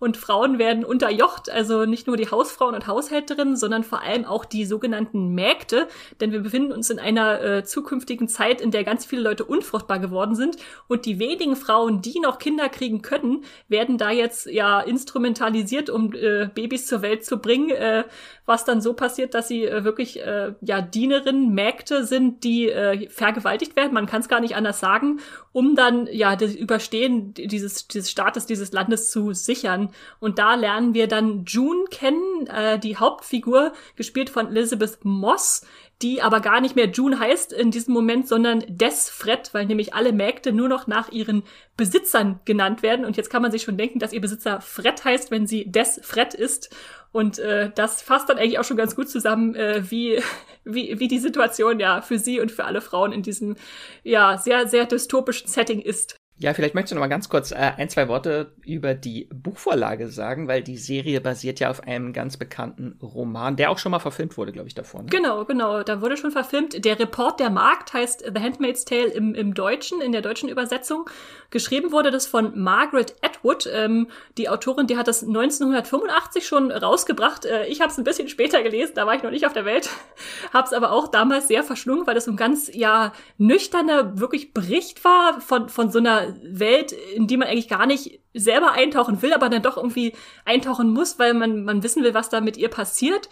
D: Und Frauen werden unterjocht, also nicht nur die Hausfrauen und Haushälterinnen, sondern vor allem auch die sogenannten Mägde. Denn wir befinden uns in einer äh, zukünftigen Zeit, in der ganz viele Leute unfruchtbar geworden sind. Und die wenigen Frauen, die noch Kinder kriegen können, werden da jetzt ja instrumentalisiert, um äh, Babys zur Welt zu bringen. Äh, was dann so passiert, dass sie äh, wirklich äh, ja Dienerinnen, Mägde sind, die äh, vergewaltigt werden. Man kann es gar nicht anders sagen, um dann ja das Überstehen dieses dieses Staates, dieses Landes zu sichern. Und da lernen wir dann June kennen, äh, die Hauptfigur, gespielt von Elizabeth Moss, die aber gar nicht mehr June heißt in diesem Moment, sondern Desfred, weil nämlich alle Mägde nur noch nach ihren Besitzern genannt werden. Und jetzt kann man sich schon denken, dass ihr Besitzer Fred heißt, wenn sie Desfred ist. Und äh, das fasst dann eigentlich auch schon ganz gut zusammen, äh, wie, wie, wie die Situation ja für sie und für alle Frauen in diesem ja sehr, sehr dystopischen Setting ist.
A: Ja, vielleicht möchtest du noch mal ganz kurz äh, ein, zwei Worte über die Buchvorlage sagen, weil die Serie basiert ja auf einem ganz bekannten Roman, der auch schon mal verfilmt wurde, glaube ich, davon. Ne?
D: Genau, genau. Da wurde schon verfilmt. Der Report der Markt heißt The Handmaid's Tale im, im Deutschen, in der deutschen Übersetzung. Geschrieben wurde das von Margaret Atwood. Ähm, die Autorin, die hat das 1985 schon rausgebracht. Äh, ich habe es ein bisschen später gelesen, da war ich noch nicht auf der Welt. habe es aber auch damals sehr verschlungen, weil es so ein ganz, ja, nüchterner, wirklich Bericht war von, von so einer Welt, in die man eigentlich gar nicht selber eintauchen will, aber dann doch irgendwie eintauchen muss, weil man, man wissen will, was da mit ihr passiert.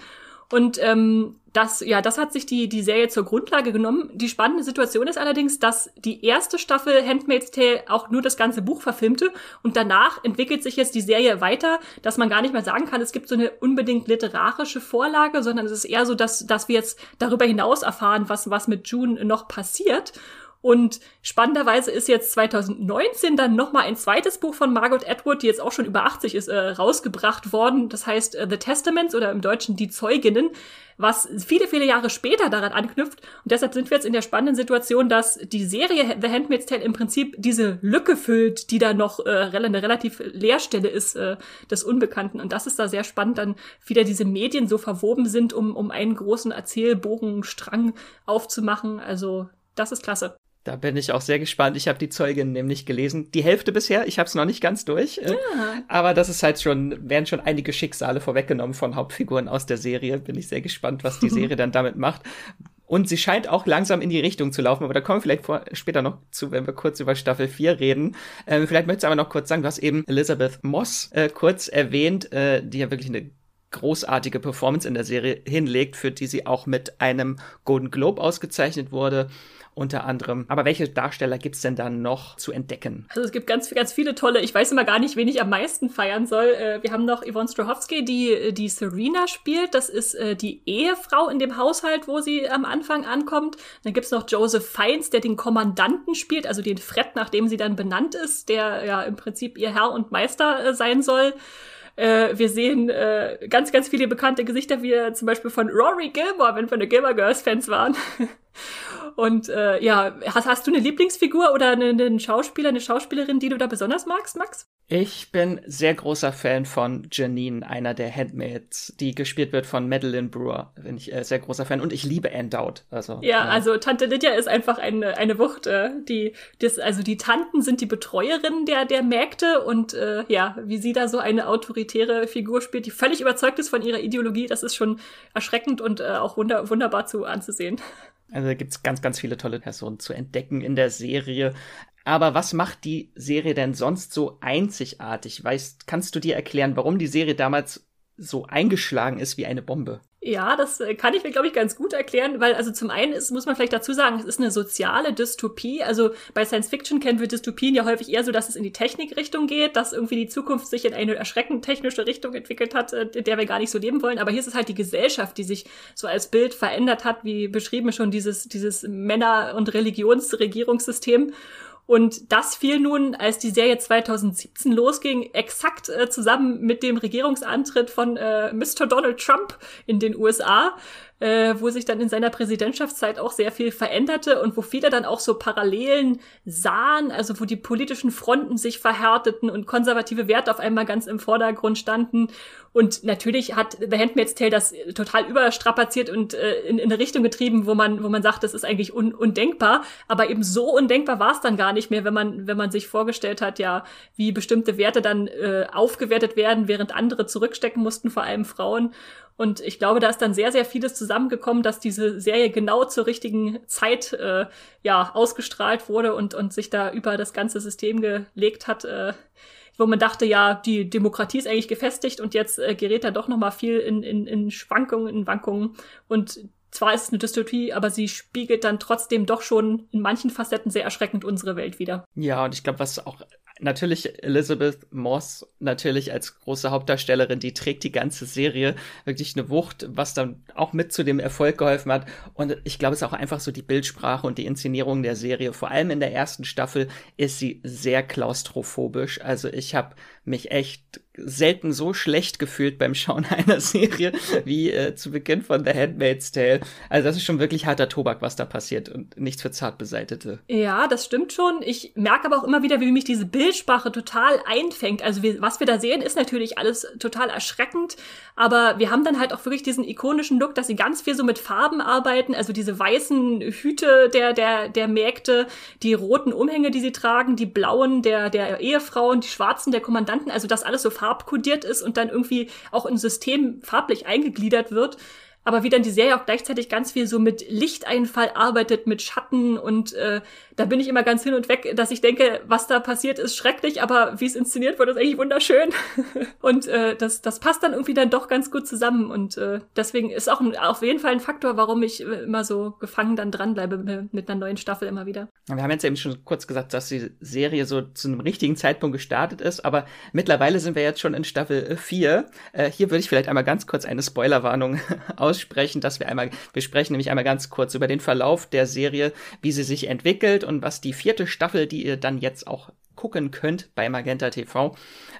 D: Und ähm, das, ja, das hat sich die, die Serie zur Grundlage genommen. Die spannende Situation ist allerdings, dass die erste Staffel Handmaid's Tale auch nur das ganze Buch verfilmte und danach entwickelt sich jetzt die Serie weiter, dass man gar nicht mehr sagen kann, es gibt so eine unbedingt literarische Vorlage, sondern es ist eher so, dass, dass wir jetzt darüber hinaus erfahren, was, was mit June noch passiert. Und spannenderweise ist jetzt 2019 dann noch mal ein zweites Buch von Margaret Atwood, die jetzt auch schon über 80 ist, äh, rausgebracht worden. Das heißt äh, The Testaments oder im Deutschen Die Zeuginnen, was viele, viele Jahre später daran anknüpft. Und deshalb sind wir jetzt in der spannenden Situation, dass die Serie The Handmaid's Tale im Prinzip diese Lücke füllt, die da noch äh, eine relativ Leerstelle ist äh, des Unbekannten. Und das ist da sehr spannend, dann wieder diese Medien so verwoben sind, um, um einen großen Erzählbogenstrang aufzumachen. Also das ist klasse.
A: Da bin ich auch sehr gespannt. Ich habe die Zeugin nämlich gelesen. Die Hälfte bisher, ich habe es noch nicht ganz durch. Äh, ja. Aber das ist halt schon, werden schon einige Schicksale vorweggenommen von Hauptfiguren aus der Serie. Bin ich sehr gespannt, was die Serie dann damit macht. Und sie scheint auch langsam in die Richtung zu laufen, aber da kommen wir vielleicht vor, später noch zu, wenn wir kurz über Staffel 4 reden. Ähm, vielleicht möchtest du aber noch kurz sagen, du hast eben Elizabeth Moss äh, kurz erwähnt, äh, die ja wirklich eine großartige Performance in der Serie hinlegt, für die sie auch mit einem Golden Globe ausgezeichnet wurde unter anderem. Aber welche Darsteller gibt's denn da noch zu entdecken?
D: Also es gibt ganz, ganz viele tolle. Ich weiß immer gar nicht, wen ich am meisten feiern soll. Äh, wir haben noch Yvonne Strahovski, die die Serena spielt. Das ist äh, die Ehefrau in dem Haushalt, wo sie am Anfang ankommt. Dann gibt's noch Joseph Fiennes, der den Kommandanten spielt, also den Fred, nachdem sie dann benannt ist, der ja im Prinzip ihr Herr und Meister äh, sein soll. Äh, wir sehen äh, ganz, ganz viele bekannte Gesichter, wie zum Beispiel von Rory Gilmore, wenn wir eine Gilmore Girls Fans waren. Und äh, ja, hast, hast du eine Lieblingsfigur oder einen, einen Schauspieler, eine Schauspielerin, die du da besonders magst, Max?
A: Ich bin sehr großer Fan von Janine, einer der Handmaids, die gespielt wird von Madeline Brewer. Bin ich äh, sehr großer Fan und ich liebe Anne Dowd. Also,
D: ja, äh, also Tante Lydia ist einfach eine, eine Wucht. Äh, die, das, also die Tanten sind die Betreuerinnen der, der Mägde und äh, ja, wie sie da so eine autoritäre Figur spielt, die völlig überzeugt ist von ihrer Ideologie, das ist schon erschreckend und äh, auch wunder, wunderbar zu anzusehen.
A: Also da gibt's ganz, ganz viele tolle Personen zu entdecken in der Serie. Aber was macht die Serie denn sonst so einzigartig? Weißt, kannst du dir erklären, warum die Serie damals so eingeschlagen ist wie eine Bombe?
D: Ja, das äh, kann ich mir, glaube ich, ganz gut erklären, weil also zum einen ist, muss man vielleicht dazu sagen, es ist eine soziale Dystopie. Also bei Science Fiction kennen wir Dystopien ja häufig eher so, dass es in die Technikrichtung geht, dass irgendwie die Zukunft sich in eine erschreckend technische Richtung entwickelt hat, äh, in der wir gar nicht so leben wollen. Aber hier ist es halt die Gesellschaft, die sich so als Bild verändert hat, wie beschrieben schon dieses, dieses Männer- und Religionsregierungssystem. Und das fiel nun, als die Serie 2017 losging, exakt äh, zusammen mit dem Regierungsantritt von äh, Mr. Donald Trump in den USA äh, wo sich dann in seiner Präsidentschaftszeit auch sehr viel veränderte und wo viele dann auch so Parallelen sahen, also wo die politischen Fronten sich verhärteten und konservative Werte auf einmal ganz im Vordergrund standen. Und natürlich hat The Handmaid's Tale das total überstrapaziert und äh, in, in eine Richtung getrieben, wo man, wo man sagt, das ist eigentlich un undenkbar. Aber eben so undenkbar war es dann gar nicht mehr, wenn man, wenn man sich vorgestellt hat, ja, wie bestimmte Werte dann äh, aufgewertet werden, während andere zurückstecken mussten, vor allem Frauen. Und ich glaube, da ist dann sehr, sehr vieles zusammengekommen, dass diese Serie genau zur richtigen Zeit äh, ja ausgestrahlt wurde und, und sich da über das ganze System gelegt hat, äh, wo man dachte, ja, die Demokratie ist eigentlich gefestigt und jetzt äh, gerät da doch noch mal viel in, in, in Schwankungen, in Wankungen. Und zwar ist es eine Dystopie, aber sie spiegelt dann trotzdem doch schon in manchen Facetten sehr erschreckend unsere Welt wieder.
A: Ja, und ich glaube, was auch natürlich Elizabeth Moss natürlich als große Hauptdarstellerin, die trägt die ganze Serie wirklich eine Wucht, was dann auch mit zu dem Erfolg geholfen hat. Und ich glaube, es ist auch einfach so die Bildsprache und die Inszenierung der Serie. Vor allem in der ersten Staffel ist sie sehr klaustrophobisch. Also ich habe mich echt selten so schlecht gefühlt beim Schauen einer Serie wie äh, zu Beginn von The Handmaid's Tale. Also das ist schon wirklich harter Tobak, was da passiert und nichts für zart beseitete.
D: Ja, das stimmt schon. Ich merke aber auch immer wieder, wie mich diese Bildsprache total einfängt. Also wir, was wir da sehen, ist natürlich alles total erschreckend, aber wir haben dann halt auch wirklich diesen ikonischen Look, dass sie ganz viel so mit Farben arbeiten, also diese weißen Hüte der der der Mägde, die roten Umhänge, die sie tragen, die blauen der der Ehefrauen, die schwarzen der Kommandanten, also das alles so farbkodiert ist und dann irgendwie auch im System farblich eingegliedert wird. aber wie dann die Serie auch gleichzeitig ganz viel so mit Lichteinfall arbeitet, mit Schatten und äh, da bin ich immer ganz hin und weg, dass ich denke, was da passiert, ist schrecklich, aber wie es inszeniert wird, ist eigentlich wunderschön. und äh, das, das passt dann irgendwie dann doch ganz gut zusammen. Und äh, deswegen ist auch ein, auf jeden Fall ein Faktor, warum ich äh, immer so gefangen dann dranbleibe mit einer neuen Staffel immer wieder.
A: Wir haben jetzt eben schon kurz gesagt, dass die Serie so zu einem richtigen Zeitpunkt gestartet ist, aber mittlerweile sind wir jetzt schon in Staffel 4. Äh, hier würde ich vielleicht einmal ganz kurz eine Spoilerwarnung aussprechen, dass wir einmal, wir sprechen nämlich einmal ganz kurz über den Verlauf der Serie, wie sie sich entwickelt und was die vierte Staffel, die ihr dann jetzt auch gucken könnt bei Magenta TV,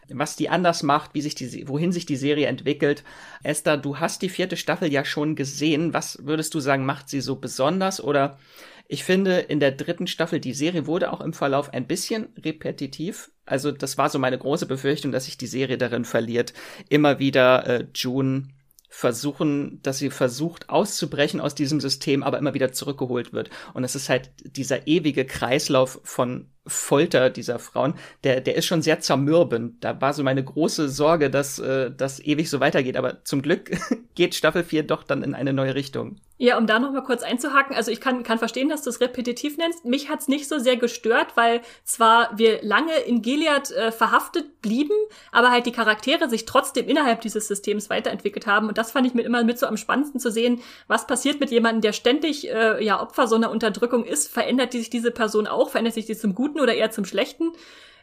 A: was die anders macht, wie sich die, wohin sich die Serie entwickelt. Esther, du hast die vierte Staffel ja schon gesehen. Was würdest du sagen, macht sie so besonders? Oder ich finde, in der dritten Staffel, die Serie wurde auch im Verlauf ein bisschen repetitiv. Also das war so meine große Befürchtung, dass sich die Serie darin verliert, immer wieder äh, June versuchen, dass sie versucht auszubrechen aus diesem System, aber immer wieder zurückgeholt wird. Und es ist halt dieser ewige Kreislauf von Folter dieser Frauen, der, der ist schon sehr zermürbend. Da war so meine große Sorge, dass äh, das ewig so weitergeht. Aber zum Glück geht Staffel 4 doch dann in eine neue Richtung.
D: Ja, um da noch mal kurz einzuhaken, also ich kann, kann verstehen, dass du es repetitiv nennst. Mich hat's nicht so sehr gestört, weil zwar wir lange in Gilead äh, verhaftet blieben, aber halt die Charaktere sich trotzdem innerhalb dieses Systems weiterentwickelt haben. Und das fand ich mir immer mit so am spannendsten zu sehen, was passiert mit jemandem, der ständig äh, ja Opfer so einer Unterdrückung ist. Verändert sich diese Person auch? Verändert sich die zum Guten oder eher zum Schlechten?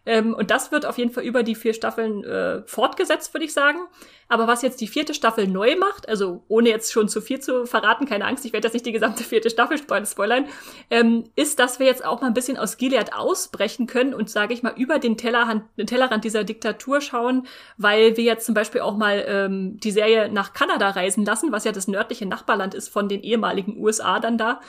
D: Ähm, und das wird auf jeden Fall über die vier Staffeln äh, fortgesetzt, würde ich sagen. Aber was jetzt die vierte Staffel neu macht, also ohne jetzt schon zu viel zu verraten, keine Angst, ich werde jetzt nicht die gesamte vierte Staffel spoilern, ähm, ist, dass wir jetzt auch mal ein bisschen aus Gilead ausbrechen können und, sage ich mal, über den, Tellerrand, den Tellerrand dieser Diktatur schauen, weil wir jetzt zum Beispiel auch mal ähm, die Serie nach Kanada reisen lassen, was ja das nördliche Nachbarland ist von den ehemaligen USA dann da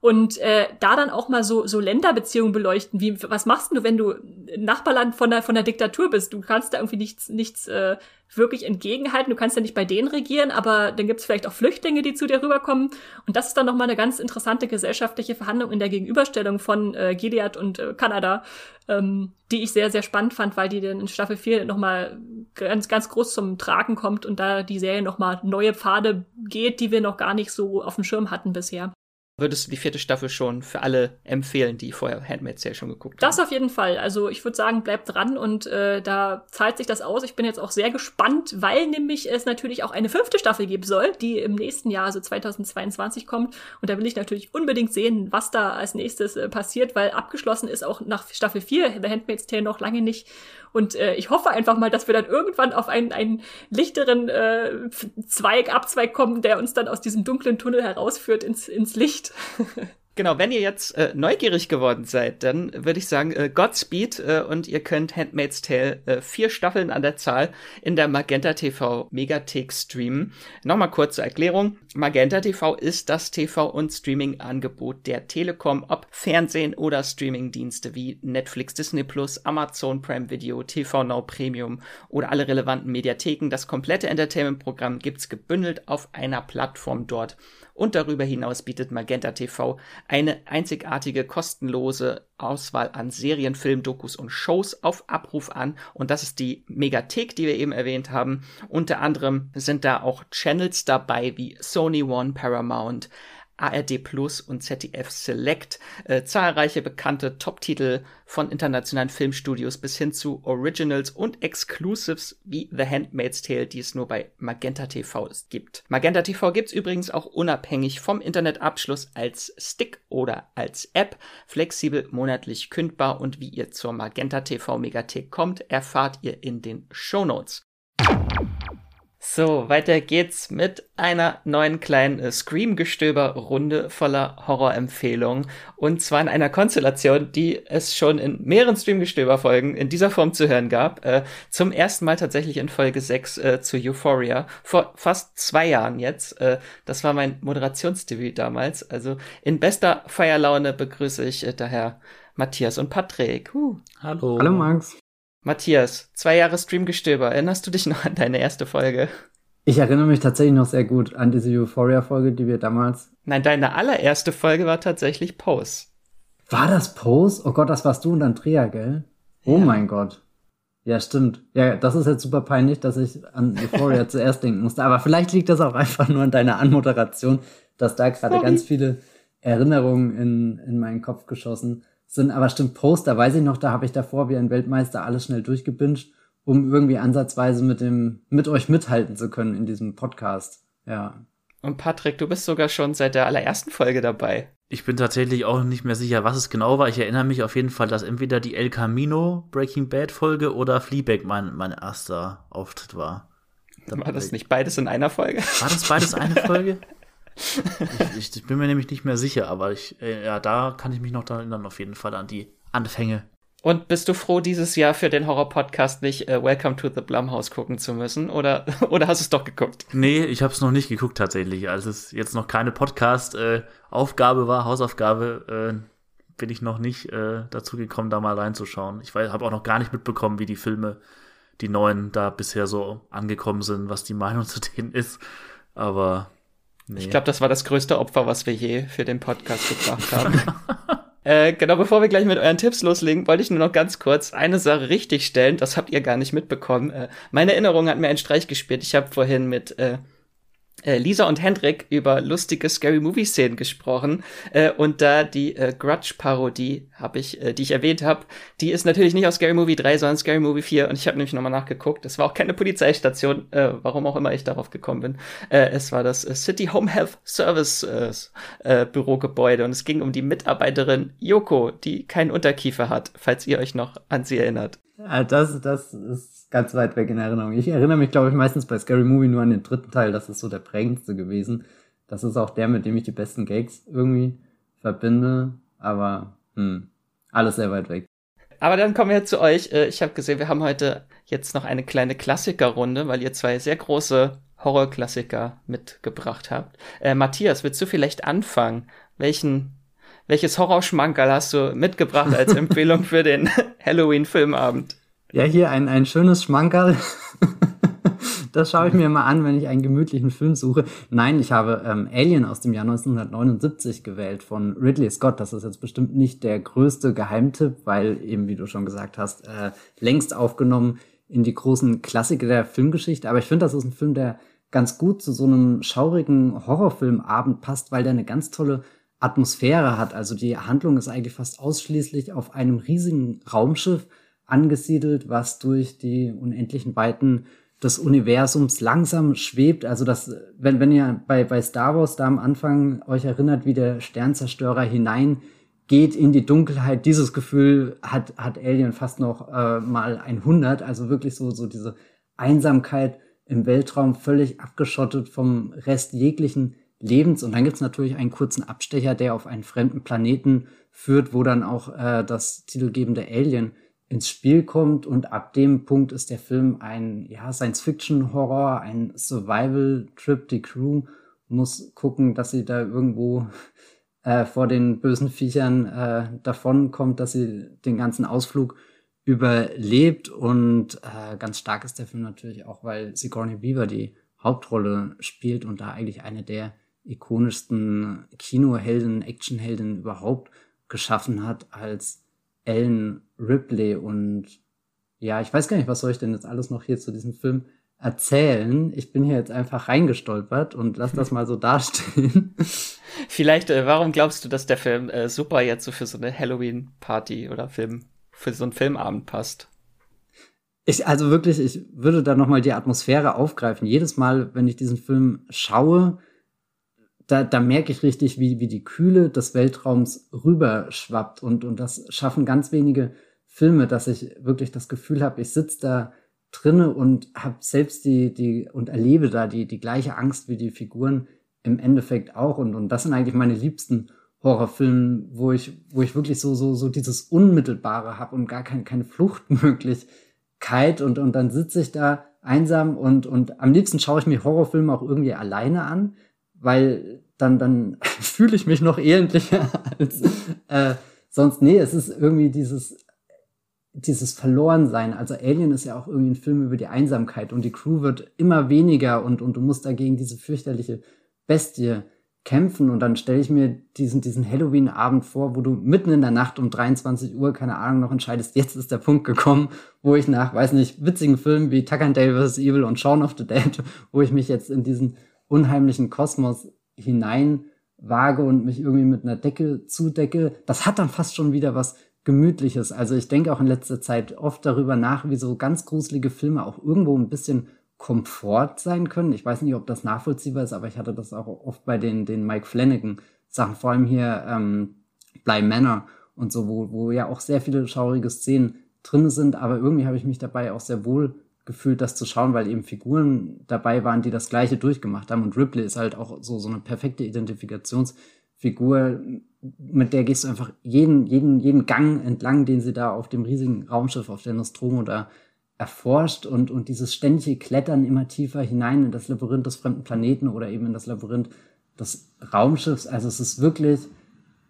D: und äh, da dann auch mal so so Länderbeziehungen beleuchten. Wie was machst du, wenn du Nachbarland von der von der Diktatur bist? Du kannst da irgendwie nichts nichts äh, wirklich entgegenhalten. Du kannst ja nicht bei denen regieren, aber dann gibt es vielleicht auch Flüchtlinge, die zu dir rüberkommen. Und das ist dann noch mal eine ganz interessante gesellschaftliche Verhandlung in der Gegenüberstellung von äh, Gilead und äh, Kanada, ähm, die ich sehr sehr spannend fand, weil die dann in Staffel 4 noch mal ganz ganz groß zum Tragen kommt und da die Serie noch mal neue Pfade geht, die wir noch gar nicht so auf dem Schirm hatten bisher
A: würdest du die vierte Staffel schon für alle empfehlen, die vorher Handmaid's Tale schon geguckt
D: haben? Das auf jeden Fall. Also ich würde sagen, bleibt dran und äh, da zahlt sich das aus. Ich bin jetzt auch sehr gespannt, weil nämlich es natürlich auch eine fünfte Staffel geben soll, die im nächsten Jahr, also 2022 kommt. Und da will ich natürlich unbedingt sehen, was da als nächstes äh, passiert, weil abgeschlossen ist auch nach Staffel 4 The Handmaid's Tale noch lange nicht. Und äh, ich hoffe einfach mal, dass wir dann irgendwann auf einen, einen lichteren äh, Zweig, Abzweig kommen, der uns dann aus diesem dunklen Tunnel herausführt ins, ins Licht.
A: Genau, wenn ihr jetzt äh, neugierig geworden seid, dann würde ich sagen, äh, Godspeed äh, und ihr könnt Handmaid's Tale äh, vier Staffeln an der Zahl in der Magenta TV Megathek streamen. Nochmal kurz zur Erklärung. Magenta TV ist das TV- und Streaming-Angebot der Telekom, ob Fernsehen oder Streaming-Dienste wie Netflix, Disney Plus, Amazon Prime Video, TV Now Premium oder alle relevanten Mediatheken. Das komplette Entertainment-Programm gibt's gebündelt auf einer Plattform dort. Und darüber hinaus bietet Magenta TV eine einzigartige kostenlose Auswahl an Serien, Film, Dokus und Shows auf Abruf an. Und das ist die Megathek, die wir eben erwähnt haben. Unter anderem sind da auch Channels dabei wie Sony One, Paramount, ARD Plus und ZDF Select, äh, zahlreiche bekannte Top-Titel von internationalen Filmstudios bis hin zu Originals und Exclusives wie The Handmaid's Tale, die es nur bei Magenta TV gibt. Magenta TV gibt's übrigens auch unabhängig vom Internetabschluss als Stick oder als App, flexibel monatlich kündbar und wie ihr zur Magenta TV Megathek kommt, erfahrt ihr in den Show Notes. So, weiter geht's mit einer neuen kleinen äh, Scream-Gestöber-Runde voller Horrorempfehlungen. Und zwar in einer Konstellation, die es schon in mehreren Stream-Gestöber-Folgen in dieser Form zu hören gab. Äh, zum ersten Mal tatsächlich in Folge 6 äh, zu Euphoria. Vor fast zwei Jahren jetzt. Äh, das war mein Moderationsdebüt damals. Also in bester Feierlaune begrüße ich äh, daher Matthias und Patrick.
G: Huh. Hallo. Hallo Max.
A: Matthias, zwei Jahre Streamgestöber. Erinnerst du dich noch an deine erste Folge?
G: Ich erinnere mich tatsächlich noch sehr gut an diese Euphoria-Folge, die wir damals.
A: Nein, deine allererste Folge war tatsächlich Pose.
G: War das Pose? Oh Gott, das warst du und Andrea, gell? Oh ja. mein Gott. Ja, stimmt. Ja, das ist jetzt super peinlich, dass ich an Euphoria zuerst denken musste. Aber vielleicht liegt das auch einfach nur an deiner Anmoderation, dass da gerade ganz viele Erinnerungen in, in meinen Kopf geschossen sind. Aber stimmt, Poster, weiß ich noch, da habe ich davor wie ein Weltmeister alles schnell durchgebinscht, um irgendwie ansatzweise mit dem, mit euch mithalten zu können in diesem Podcast. Ja.
A: Und Patrick, du bist sogar schon seit der allerersten Folge dabei.
H: Ich bin tatsächlich auch nicht mehr sicher, was es genau war. Ich erinnere mich auf jeden Fall, dass entweder die El Camino Breaking Bad Folge oder Fleabag mein, mein erster Auftritt war.
A: war das nicht beides in einer Folge?
H: War das beides eine Folge? Ich, ich, bin mir nämlich nicht mehr sicher, aber ich, äh, ja, da kann ich mich noch erinnern, auf jeden Fall an die Anfänge.
A: Und bist du froh, dieses Jahr für den Horror-Podcast nicht äh, Welcome to the Blumhouse gucken zu müssen? Oder, oder hast du es doch geguckt?
H: Nee, ich habe es noch nicht geguckt tatsächlich. Als es jetzt noch keine Podcast-Aufgabe äh, war, Hausaufgabe, äh, bin ich noch nicht äh, dazu gekommen, da mal reinzuschauen. Ich habe auch noch gar nicht mitbekommen, wie die Filme, die neuen, da bisher so angekommen sind, was die Meinung zu denen ist. Aber
A: Nee. Ich glaube, das war das größte Opfer, was wir je für den Podcast gebracht haben. äh, genau, bevor wir gleich mit euren Tipps loslegen, wollte ich nur noch ganz kurz eine Sache richtigstellen. Das habt ihr gar nicht mitbekommen. Äh, meine Erinnerung hat mir einen Streich gespielt. Ich habe vorhin mit äh, Lisa und Hendrik über lustige Scary Movie Szenen gesprochen äh, und da die äh, Grudge Parodie habe ich, äh, die ich erwähnt habe, die ist natürlich nicht aus Scary Movie 3, sondern Scary Movie 4 und ich habe nämlich nochmal nachgeguckt. Es war auch keine Polizeistation, äh, warum auch immer ich darauf gekommen bin. Äh, es war das äh, City Home Health Service äh, äh, Bürogebäude und es ging um die Mitarbeiterin Yoko, die keinen Unterkiefer hat, falls ihr euch noch an sie erinnert.
G: Ja, das, das ist ganz weit weg in Erinnerung. Ich erinnere mich, glaube ich, meistens bei Scary Movie nur an den dritten Teil. Das ist so der prägendste gewesen. Das ist auch der, mit dem ich die besten Gags irgendwie verbinde. Aber hm, alles sehr weit weg.
A: Aber dann kommen wir zu euch. Äh, ich habe gesehen, wir haben heute jetzt noch eine kleine Klassikerrunde, weil ihr zwei sehr große Horrorklassiker mitgebracht habt. Äh, Matthias, willst du vielleicht anfangen? Welchen, welches Horrorschmankerl hast du mitgebracht als Empfehlung für den Halloween-Filmabend?
G: Ja, hier ein, ein schönes Schmankerl. das schaue ich mir mal an, wenn ich einen gemütlichen Film suche. Nein, ich habe ähm, Alien aus dem Jahr 1979 gewählt von Ridley Scott. Das ist jetzt bestimmt nicht der größte Geheimtipp, weil eben, wie du schon gesagt hast, äh, längst aufgenommen in die großen Klassiker der Filmgeschichte. Aber ich finde, das ist ein Film, der ganz gut zu so einem schaurigen Horrorfilmabend passt, weil der eine ganz tolle Atmosphäre hat. Also die Handlung ist eigentlich fast ausschließlich auf einem riesigen Raumschiff angesiedelt, was durch die unendlichen Weiten des Universums langsam schwebt. Also das, wenn, wenn ihr bei, bei Star Wars da am Anfang euch erinnert, wie der Sternzerstörer hineingeht in die Dunkelheit, dieses Gefühl hat, hat Alien fast noch äh, mal 100. Also wirklich so, so diese Einsamkeit im Weltraum, völlig abgeschottet vom Rest jeglichen Lebens. Und dann gibt's natürlich einen kurzen Abstecher, der auf einen fremden Planeten führt, wo dann auch äh, das titelgebende Alien ins Spiel kommt und ab dem Punkt ist der Film ein ja, Science-Fiction-Horror, ein Survival-Trip. Die Crew muss gucken, dass sie da irgendwo äh, vor den bösen Viechern äh, davon kommt, dass sie den ganzen Ausflug überlebt und äh, ganz stark ist der Film natürlich auch, weil Sigourney Weaver die Hauptrolle spielt und da eigentlich eine der ikonischsten Kinohelden, Actionhelden überhaupt geschaffen hat als Ellen Ripley und ja, ich weiß gar nicht, was soll ich denn jetzt alles noch hier zu diesem Film erzählen. Ich bin hier jetzt einfach reingestolpert und lass das mal so dastehen.
A: Vielleicht, äh, warum glaubst du, dass der Film äh, super jetzt so für so eine Halloween-Party oder Film, für so einen Filmabend passt?
G: Ich, also wirklich, ich würde da nochmal die Atmosphäre aufgreifen. Jedes Mal, wenn ich diesen Film schaue, da, da merke ich richtig, wie, wie die Kühle des Weltraums rüberschwappt. Und, und das schaffen ganz wenige Filme, dass ich wirklich das Gefühl habe, ich sitze da drinne und habe selbst die, die, und erlebe da die, die gleiche Angst wie die Figuren im Endeffekt auch. Und, und das sind eigentlich meine liebsten Horrorfilme, wo ich, wo ich wirklich so, so, so dieses Unmittelbare habe und gar keine, keine Fluchtmöglichkeit. Und, und dann sitze ich da einsam und, und am liebsten schaue ich mir Horrorfilme auch irgendwie alleine an, weil dann, dann fühle ich mich noch elendlicher als äh, sonst. Nee, es ist irgendwie dieses, dieses Verlorensein. Also Alien ist ja auch irgendwie ein Film über die Einsamkeit und die Crew wird immer weniger und, und du musst dagegen diese fürchterliche Bestie kämpfen und dann stelle ich mir diesen, diesen Halloween-Abend vor, wo du mitten in der Nacht um 23 Uhr, keine Ahnung, noch entscheidest, jetzt ist der Punkt gekommen, wo ich nach, weiß nicht, witzigen Filmen wie Tucker and Dale vs. Evil und Shaun of the Dead, wo ich mich jetzt in diesen unheimlichen Kosmos hinein wage und mich irgendwie mit einer Decke zudecke, das hat dann fast schon wieder was Gemütliches. Also ich denke auch in letzter Zeit oft darüber nach, wie so ganz gruselige Filme auch irgendwo ein bisschen Komfort sein können. Ich weiß nicht, ob das nachvollziehbar ist, aber ich hatte das auch oft bei den, den Mike Flanagan Sachen, vor allem hier ähm, Bly Manor und so, wo, wo ja auch sehr viele schaurige Szenen drin sind, aber irgendwie habe ich mich dabei auch sehr wohl gefühlt, das zu schauen, weil eben Figuren dabei waren, die das Gleiche durchgemacht haben. Und Ripley ist halt auch so, so eine perfekte Identifikationsfigur, mit der gehst du einfach jeden, jeden, jeden Gang entlang, den sie da auf dem riesigen Raumschiff auf der Nostromo da erforscht und, und dieses ständige Klettern immer tiefer hinein in das Labyrinth des fremden Planeten oder eben in das Labyrinth des Raumschiffs. Also es ist wirklich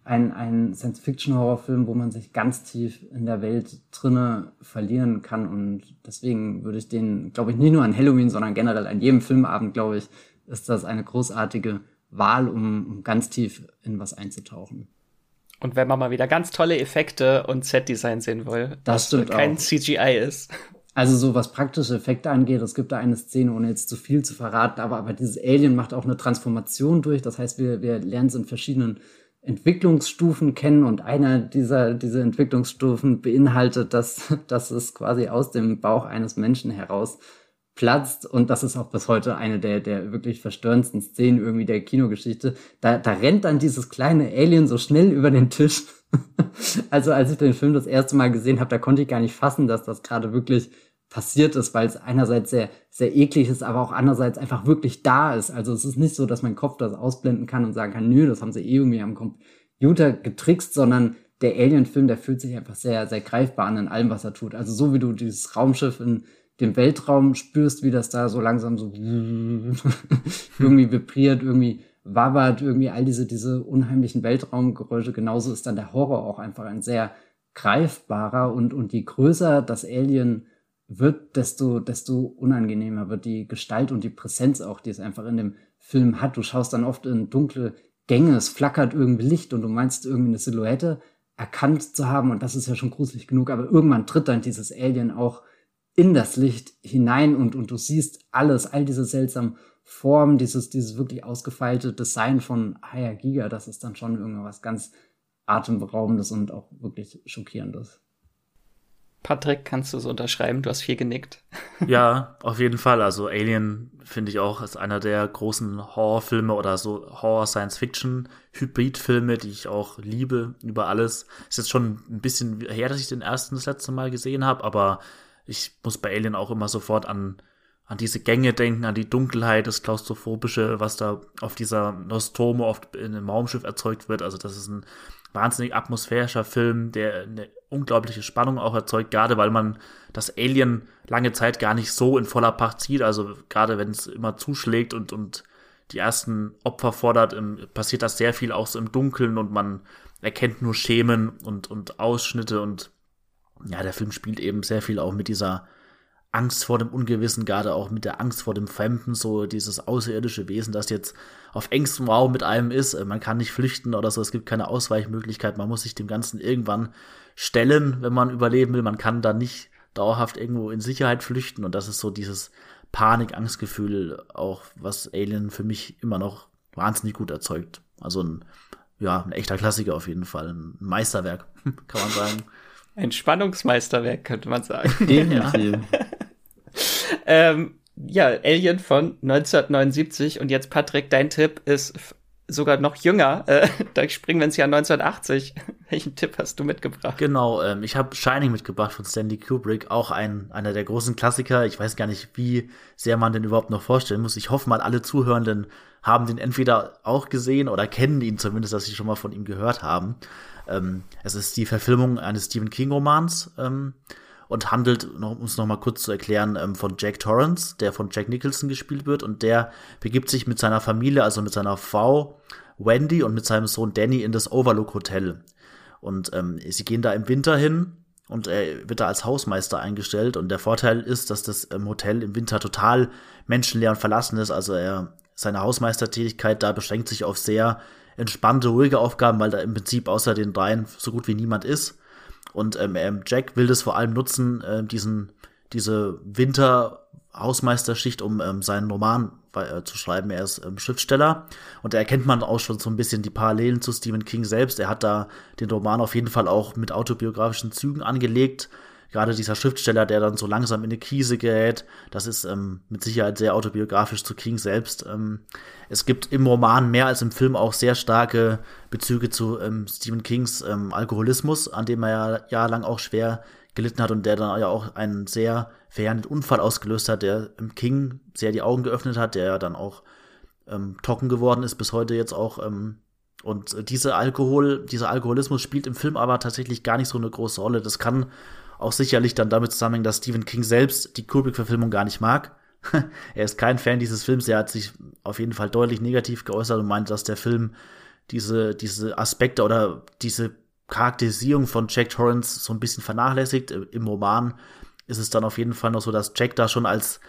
G: ein, ein Science-Fiction-Horrorfilm, wo man sich ganz tief in der Welt drinne verlieren kann und deswegen würde ich den, glaube ich, nicht nur an Halloween, sondern generell an jedem Filmabend, glaube ich, ist das eine großartige Wahl, um, um ganz tief in was einzutauchen.
A: Und wenn man mal wieder ganz tolle Effekte und Set-Design sehen will,
G: das stimmt
A: kein
G: auch.
A: CGI ist.
G: Also so was praktische Effekte angeht, es gibt da eine Szene, ohne jetzt zu viel zu verraten, aber, aber dieses Alien macht auch eine Transformation durch. Das heißt, wir, wir lernen es in verschiedenen Entwicklungsstufen kennen und einer dieser diese Entwicklungsstufen beinhaltet, dass, dass es quasi aus dem Bauch eines Menschen heraus platzt und das ist auch bis heute eine der, der wirklich verstörendsten Szenen irgendwie der Kinogeschichte. Da, da rennt dann dieses kleine Alien so schnell über den Tisch. also als ich den Film das erste Mal gesehen habe, da konnte ich gar nicht fassen, dass das gerade wirklich passiert ist, weil es einerseits sehr, sehr eklig ist, aber auch andererseits einfach wirklich da ist. Also es ist nicht so, dass mein Kopf das ausblenden kann und sagen kann, nö, das haben sie eh irgendwie am Computer getrickst, sondern der Alien-Film, der fühlt sich einfach sehr, sehr greifbar an in allem, was er tut. Also so wie du dieses Raumschiff in dem Weltraum spürst, wie das da so langsam so irgendwie vibriert, irgendwie wabbert, irgendwie all diese, diese unheimlichen Weltraumgeräusche. Genauso ist dann der Horror auch einfach ein sehr greifbarer und, und je größer das Alien wird, desto, desto unangenehmer wird die Gestalt und die Präsenz auch, die es einfach in dem Film hat. Du schaust dann oft in dunkle Gänge, es flackert irgendwie Licht und du meinst irgendwie eine Silhouette erkannt zu haben und das ist ja schon gruselig genug, aber irgendwann tritt dann dieses Alien auch in das Licht hinein und, und du siehst alles, all diese seltsamen Formen, dieses, dieses wirklich ausgefeilte Design von Haya Giga, das ist dann schon irgendwas ganz atemberaubendes und auch wirklich schockierendes.
A: Patrick, kannst du so unterschreiben? Du hast viel genickt.
H: Ja, auf jeden Fall. Also Alien finde ich auch ist einer der großen Horrorfilme oder so Horror-Science-Fiction-Hybridfilme, die ich auch liebe über alles. Ist jetzt schon ein bisschen her, dass ich den ersten das letzte Mal gesehen habe, aber ich muss bei Alien auch immer sofort an, an diese Gänge denken, an die Dunkelheit, das Klaustrophobische, was da auf dieser Nostromo oft in einem Raumschiff erzeugt wird. Also das ist ein wahnsinnig atmosphärischer Film, der eine unglaubliche Spannung auch erzeugt, gerade weil man das Alien lange Zeit gar nicht so in voller Pacht sieht. Also gerade wenn es immer zuschlägt und, und die ersten Opfer fordert, passiert das sehr viel auch so im Dunkeln und man erkennt nur Schemen und, und Ausschnitte und ja, der Film spielt eben sehr viel auch mit dieser Angst vor dem Ungewissen, gerade auch mit der Angst vor dem Fremden, so dieses außerirdische Wesen, das jetzt auf engstem Raum mit einem ist. Man kann nicht flüchten oder so, es gibt keine Ausweichmöglichkeit, man muss sich dem Ganzen irgendwann stellen, wenn man überleben will. Man kann da nicht dauerhaft irgendwo in Sicherheit flüchten und das ist so dieses Panik-Angstgefühl, auch was Alien für mich immer noch wahnsinnig gut erzeugt. Also ein, ja, ein echter Klassiker auf jeden Fall, ein Meisterwerk, kann man sagen.
A: Ein Spannungsmeisterwerk, könnte man sagen.
G: Definitiv.
A: ähm, ja, Alien von 1979 und jetzt Patrick, dein Tipp ist sogar noch jünger. Äh, da springen wir ins Jahr 1980. Welchen Tipp hast du mitgebracht?
H: Genau, ähm, ich habe Shining mitgebracht von Stanley Kubrick, auch ein, einer der großen Klassiker. Ich weiß gar nicht, wie sehr man den überhaupt noch vorstellen muss. Ich hoffe mal, alle Zuhörenden haben den entweder auch gesehen oder kennen ihn zumindest, dass sie schon mal von ihm gehört haben. Ähm, es ist die Verfilmung eines Stephen King-Romans ähm, und handelt, um es noch mal kurz zu erklären, ähm, von Jack Torrance, der von Jack Nicholson gespielt wird. Und der begibt sich mit seiner Familie, also mit seiner Frau Wendy und mit seinem Sohn Danny in das Overlook Hotel. Und ähm, sie gehen da im Winter hin und er wird da als Hausmeister eingestellt. Und der Vorteil ist, dass das ähm, Hotel im Winter total menschenleer und verlassen ist. Also er seine Hausmeistertätigkeit da beschränkt sich auf sehr entspannte, ruhige Aufgaben, weil da im Prinzip außer den dreien so gut wie niemand ist. Und ähm, ähm Jack will das vor allem nutzen, äh, diesen, diese Winter-Hausmeisterschicht, um ähm, seinen Roman äh, zu schreiben. Er ist ähm, Schriftsteller und da erkennt man auch schon so ein bisschen die Parallelen zu Stephen King selbst. Er hat da den Roman auf jeden Fall auch mit autobiografischen Zügen angelegt gerade dieser Schriftsteller, der dann so langsam in eine Krise gerät, das ist ähm, mit Sicherheit sehr autobiografisch zu King selbst. Ähm, es gibt im Roman mehr als im Film auch sehr starke Bezüge zu ähm, Stephen Kings ähm, Alkoholismus, an dem er ja jahrelang auch schwer gelitten hat und der dann ja auch einen sehr verheerenden Unfall ausgelöst hat, der im King sehr die Augen geöffnet hat, der dann auch ähm, trocken geworden ist, bis heute jetzt auch ähm, und diese Alkohol, dieser Alkoholismus spielt im Film aber tatsächlich gar nicht so eine große Rolle. Das kann auch sicherlich dann damit zusammenhängt, dass Stephen King selbst die Kubrick-Verfilmung gar nicht mag. er ist kein Fan dieses Films. Er hat sich auf jeden Fall deutlich negativ geäußert und meint, dass der Film diese, diese Aspekte oder diese Charakterisierung von Jack Torrance so ein bisschen vernachlässigt. Im Roman ist es dann auf jeden Fall noch so, dass Jack da schon als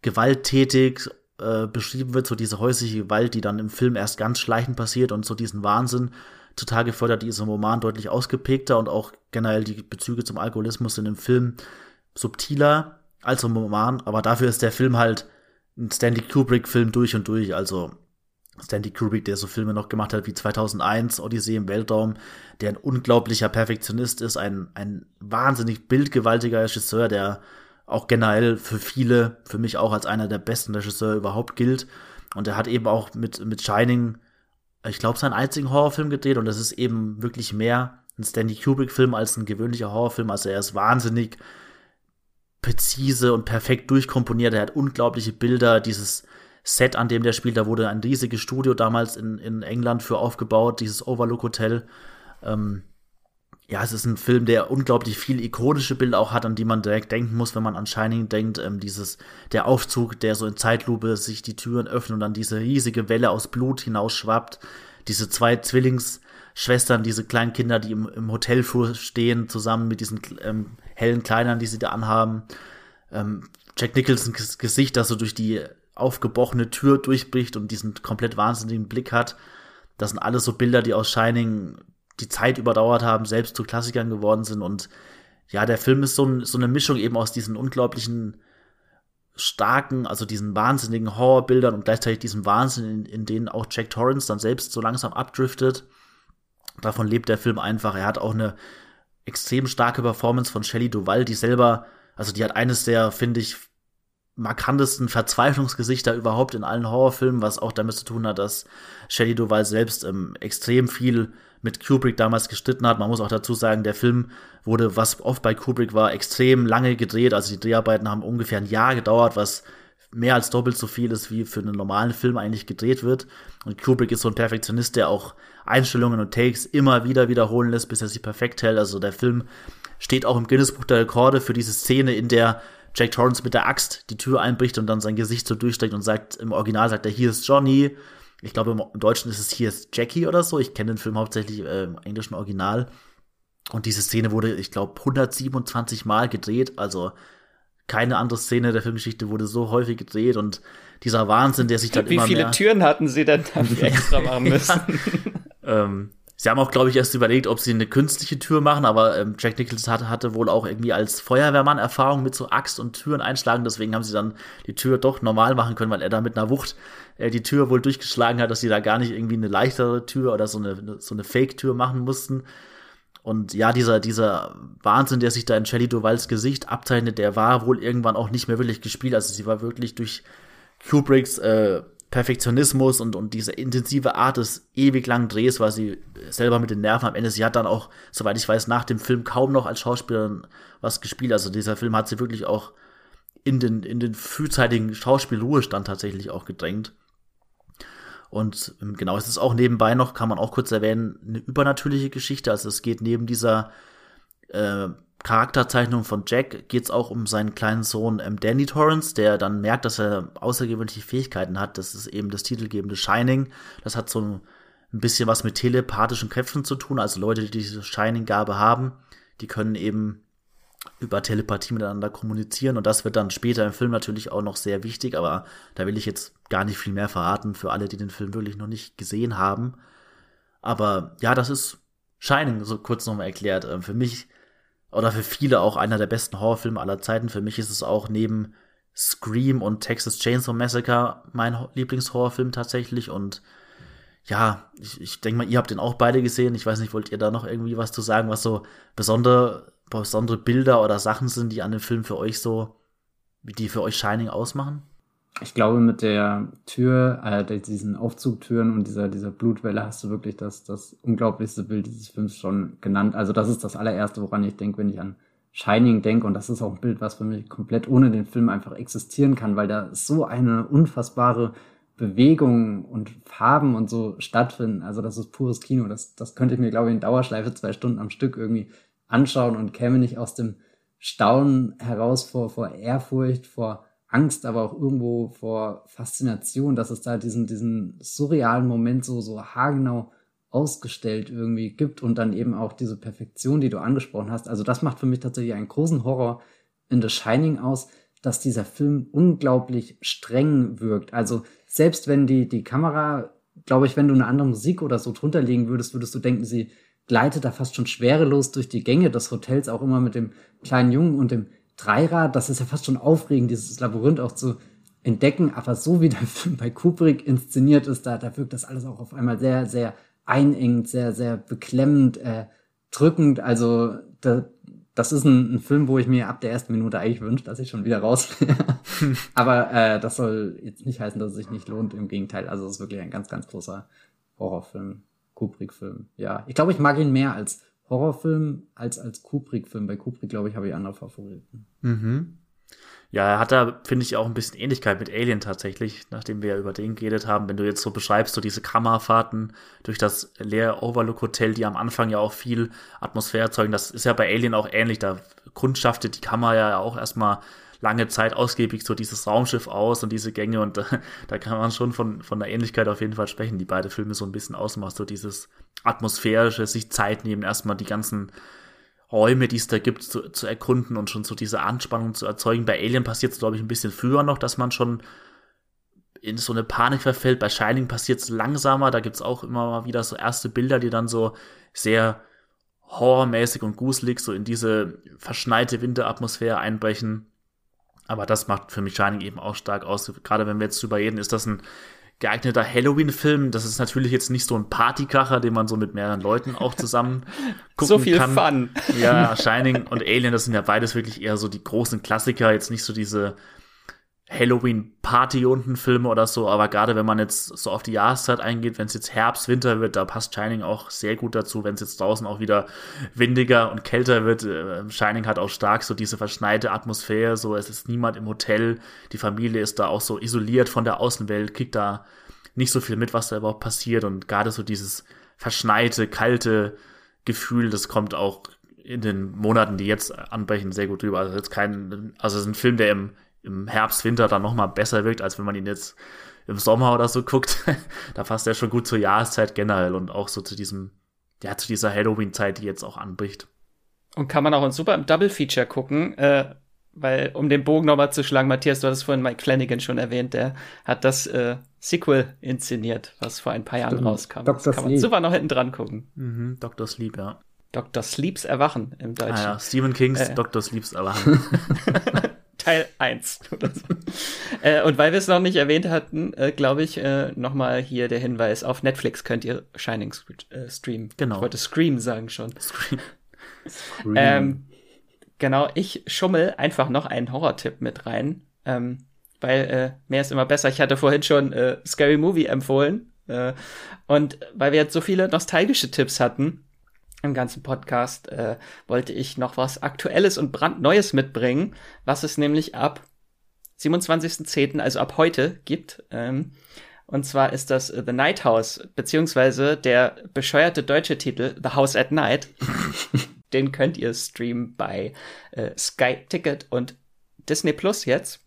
H: gewalttätig äh, beschrieben wird, so diese häusliche Gewalt, die dann im Film erst ganz schleichend passiert und so diesen Wahnsinn zutage fördert, die ist im Roman deutlich ausgeprägter und auch generell die Bezüge zum Alkoholismus in dem Film subtiler als im Roman, aber dafür ist der Film halt ein Stanley Kubrick-Film durch und durch, also Stanley Kubrick, der so Filme noch gemacht hat wie 2001, Odyssee im Weltraum, der ein unglaublicher Perfektionist ist, ein, ein wahnsinnig bildgewaltiger Regisseur, der auch generell für viele, für mich auch als einer der besten Regisseure überhaupt gilt. Und er hat eben auch mit, mit Shining ich glaube, seinen einzigen Horrorfilm gedreht und das ist eben wirklich mehr ein Stanley Kubrick-Film als ein gewöhnlicher Horrorfilm. Also er ist wahnsinnig präzise und perfekt durchkomponiert. Er hat unglaubliche Bilder. Dieses Set, an dem der spielt, da wurde ein riesiges Studio damals in, in England für aufgebaut, dieses Overlook Hotel. Ähm, ja, es ist ein Film, der unglaublich viel ikonische Bilder auch hat, an die man direkt denken muss, wenn man an Shining denkt. Ähm, dieses, der Aufzug, der so in Zeitlupe sich die Türen öffnet und dann diese riesige Welle aus Blut hinausschwappt. Diese zwei Zwillingsschwestern, diese kleinen Kinder, die im, im Hotelflur stehen, zusammen mit diesen ähm, hellen Kleidern, die sie da anhaben. Ähm, Jack Nicholsons Gesicht, das so durch die aufgebrochene Tür durchbricht und diesen komplett wahnsinnigen Blick hat. Das sind alles so Bilder, die aus Shining die Zeit überdauert haben, selbst zu Klassikern geworden sind. Und ja, der Film ist so, ein, so eine Mischung eben aus diesen unglaublichen starken, also diesen wahnsinnigen Horrorbildern und gleichzeitig diesem Wahnsinn, in, in denen auch Jack Torrance dann selbst so langsam abdriftet. Davon lebt der Film einfach. Er hat auch eine extrem starke Performance von Shelley Duval, die selber, also die hat eines der, finde ich, markantesten Verzweiflungsgesichter überhaupt in allen Horrorfilmen, was auch damit zu tun hat, dass Shelley Duval selbst ähm, extrem viel mit Kubrick damals gestritten hat. Man muss auch dazu sagen, der Film wurde, was oft bei Kubrick war, extrem lange gedreht. Also die Dreharbeiten haben ungefähr ein Jahr gedauert, was mehr als doppelt so viel ist, wie für einen normalen Film eigentlich gedreht wird. Und Kubrick ist so ein Perfektionist, der auch Einstellungen und Takes immer wieder wiederholen lässt, bis er sie perfekt hält. Also der Film steht auch im Guinness-Buch der Rekorde für diese Szene, in der Jack Torrance mit der Axt die Tür einbricht und dann sein Gesicht so durchstreckt und sagt, im Original sagt er, hier ist Johnny. Ich glaube, im Deutschen ist es hier ist Jackie oder so. Ich kenne den Film hauptsächlich äh, im englischen Original. Und diese Szene wurde, ich glaube, 127 Mal gedreht. Also keine andere Szene der Filmgeschichte wurde so häufig gedreht und dieser Wahnsinn, der sich dann
A: Wie
H: immer
A: viele
H: mehr
A: Türen hatten sie denn dafür extra machen müssen?
H: ähm, sie haben auch, glaube ich, erst überlegt, ob sie eine künstliche Tür machen, aber ähm, Jack Nicholson hatte, hatte wohl auch irgendwie als Feuerwehrmann Erfahrung mit so Axt und Türen einschlagen. Deswegen haben sie dann die Tür doch normal machen können, weil er da mit einer Wucht äh, die Tür wohl durchgeschlagen hat, dass sie da gar nicht irgendwie eine leichtere Tür oder so eine, so eine Fake-Tür machen mussten. Und ja, dieser, dieser Wahnsinn, der sich da in Shelley Duvals Gesicht abzeichnet, der war wohl irgendwann auch nicht mehr wirklich gespielt. Also sie war wirklich durch Kubricks äh, Perfektionismus und, und diese intensive Art des ewig langen Drehs, war sie selber mit den Nerven am Ende. Sie hat dann auch, soweit ich weiß, nach dem Film kaum noch als Schauspielerin was gespielt. Also dieser Film hat sie wirklich auch in den, in den frühzeitigen Schauspielruhestand tatsächlich auch gedrängt. Und ähm, genau, es ist auch nebenbei noch, kann man auch kurz erwähnen, eine übernatürliche Geschichte. Also es geht neben dieser äh, Charakterzeichnung von Jack, geht es auch um seinen kleinen Sohn ähm, Danny Torrance, der dann merkt, dass er außergewöhnliche Fähigkeiten hat. Das ist eben das titelgebende Shining. Das hat so ein, bisschen was mit telepathischen Kräften zu tun. Also Leute, die diese Shining-Gabe haben, die können eben über Telepathie miteinander kommunizieren. Und das wird dann später im Film natürlich auch noch sehr wichtig, aber da will ich jetzt gar nicht viel mehr verraten für alle, die den Film wirklich noch nicht gesehen haben. Aber ja, das ist Shining, so kurz nochmal erklärt. Ähm, für mich oder für viele auch einer der besten Horrorfilme aller Zeiten. Für mich ist es auch neben Scream und Texas Chainsaw Massacre mein Lieblingshorrorfilm tatsächlich. Und ja, ich, ich denke mal, ihr habt den auch beide gesehen. Ich weiß nicht, wollt ihr da noch irgendwie was zu sagen, was so besondere, besondere Bilder oder Sachen sind, die an dem Film für euch so, die für euch Shining ausmachen?
G: Ich glaube, mit der Tür, äh, diesen Aufzugtüren und dieser, dieser Blutwelle hast du wirklich das, das unglaublichste Bild dieses Films schon genannt. Also das ist das allererste, woran ich denke, wenn ich an Shining denke. Und das ist auch ein Bild, was für mich komplett ohne den Film einfach existieren kann, weil da so eine unfassbare Bewegung und Farben und so stattfinden. Also das ist pures Kino. Das, das könnte ich mir, glaube ich, in Dauerschleife zwei Stunden am Stück irgendwie anschauen und käme nicht aus dem Staunen heraus vor, vor Ehrfurcht, vor Angst, aber auch irgendwo vor Faszination, dass es da diesen, diesen surrealen Moment so, so haargenau ausgestellt irgendwie gibt und dann eben auch diese Perfektion, die du angesprochen hast. Also das macht für mich tatsächlich einen großen Horror in The Shining aus, dass dieser Film unglaublich streng wirkt. Also selbst wenn die, die Kamera, glaube ich, wenn du eine andere Musik oder so drunter legen würdest, würdest du denken, sie gleitet da fast schon schwerelos durch die Gänge des Hotels, auch immer mit dem kleinen Jungen und dem Dreirad, das ist ja fast schon aufregend, dieses Labyrinth auch zu entdecken, aber so wie der Film bei Kubrick inszeniert ist, da, da wirkt das alles auch auf einmal sehr, sehr einengend, sehr, sehr beklemmend, äh, drückend. Also da, das ist ein, ein, Film, wo ich mir ab der ersten Minute eigentlich wünsche, dass ich schon wieder raus Aber äh, das soll jetzt nicht heißen, dass es sich nicht lohnt. Im Gegenteil, also es ist wirklich ein ganz, ganz großer Horrorfilm, Kubrick-Film. Ja, ich glaube, ich mag ihn mehr als Horrorfilm als als Kubrick-Film. Bei Kubrick, glaube ich, habe ich andere Favoriten.
H: Mhm. Ja, er hat da, finde ich, auch ein bisschen Ähnlichkeit mit Alien tatsächlich, nachdem wir ja über den geredet haben. Wenn du jetzt so beschreibst, so diese Kammerfahrten durch das leere Overlook-Hotel, die am Anfang ja auch viel Atmosphäre erzeugen, das ist ja bei Alien auch ähnlich. Da kundschaftet die Kamera ja auch erstmal lange Zeit ausgiebig so dieses Raumschiff aus und diese Gänge und äh, da kann man schon von, von der Ähnlichkeit auf jeden Fall sprechen, die beide Filme so ein bisschen ausmacht, so dieses atmosphärische, sich Zeit nehmen, erstmal die ganzen Räume, die es da gibt, zu, zu erkunden und schon so diese Anspannung zu erzeugen. Bei Alien passiert es, glaube ich, ein bisschen früher noch, dass man schon in so eine Panik verfällt. Bei Shining passiert es langsamer. Da gibt es auch immer mal wieder so erste Bilder, die dann so sehr horrormäßig und gruselig so in diese verschneite Winteratmosphäre einbrechen. Aber das macht für mich Shining eben auch stark aus. Gerade wenn wir jetzt drüber reden, ist das ein geeigneter Halloween-Film. Das ist natürlich jetzt nicht so ein Partykracher, den man so mit mehreren Leuten auch zusammen gucken
A: so viel
H: kann.
A: Fun.
H: Ja, Shining und Alien, das sind ja beides wirklich eher so die großen Klassiker. Jetzt nicht so diese Halloween-Party-Unten-Filme oder so, aber gerade wenn man jetzt so auf die Jahreszeit eingeht, wenn es jetzt Herbst, Winter wird, da passt Shining auch sehr gut dazu, wenn es jetzt draußen auch wieder windiger und kälter wird. Äh, Shining hat auch stark so diese verschneite Atmosphäre, so es ist niemand im Hotel, die Familie ist da auch so isoliert von der Außenwelt, kriegt da nicht so viel mit, was da überhaupt passiert und gerade so dieses verschneite, kalte Gefühl, das kommt auch in den Monaten, die jetzt anbrechen, sehr gut drüber. Also jetzt kein, also es ist ein Film, der im im Herbst, Winter dann nochmal besser wirkt, als wenn man ihn jetzt im Sommer oder so guckt. da passt er schon gut zur Jahreszeit generell und auch so zu diesem, ja, zu dieser Halloween-Zeit, die jetzt auch anbricht.
A: Und kann man auch super im Double Feature gucken, äh, weil, um den Bogen nochmal zu schlagen, Matthias, du hattest vorhin Mike Flanagan schon erwähnt, der hat das äh, Sequel inszeniert, was vor ein paar Jahren Stimmt. rauskam. Dr. Das kann man super noch hinten dran gucken.
H: Mhm, Dr. Sleep, ja.
A: Dr. Sleeps Erwachen im Deutschen. Ah
H: ja, Stephen Kings äh. Dr. Sleeps Erwachen.
A: Teil 1 oder so. äh, und weil wir es noch nicht erwähnt hatten, äh, glaube ich, äh, nochmal hier der Hinweis, auf Netflix könnt ihr Shining äh, streamen.
H: Genau.
A: Ich wollte Scream sagen schon. Scream. Scream. Ähm, genau, ich schummel einfach noch einen Horror-Tipp mit rein, ähm, weil äh, mehr ist immer besser. Ich hatte vorhin schon äh, Scary Movie empfohlen äh, und weil wir jetzt so viele nostalgische Tipps hatten, im ganzen Podcast äh, wollte ich noch was Aktuelles und brandneues mitbringen, was es nämlich ab 27.10., also ab heute, gibt. Ähm, und zwar ist das The Night House, beziehungsweise der bescheuerte deutsche Titel The House at Night. Den könnt ihr streamen bei äh, Sky Ticket und Disney Plus jetzt.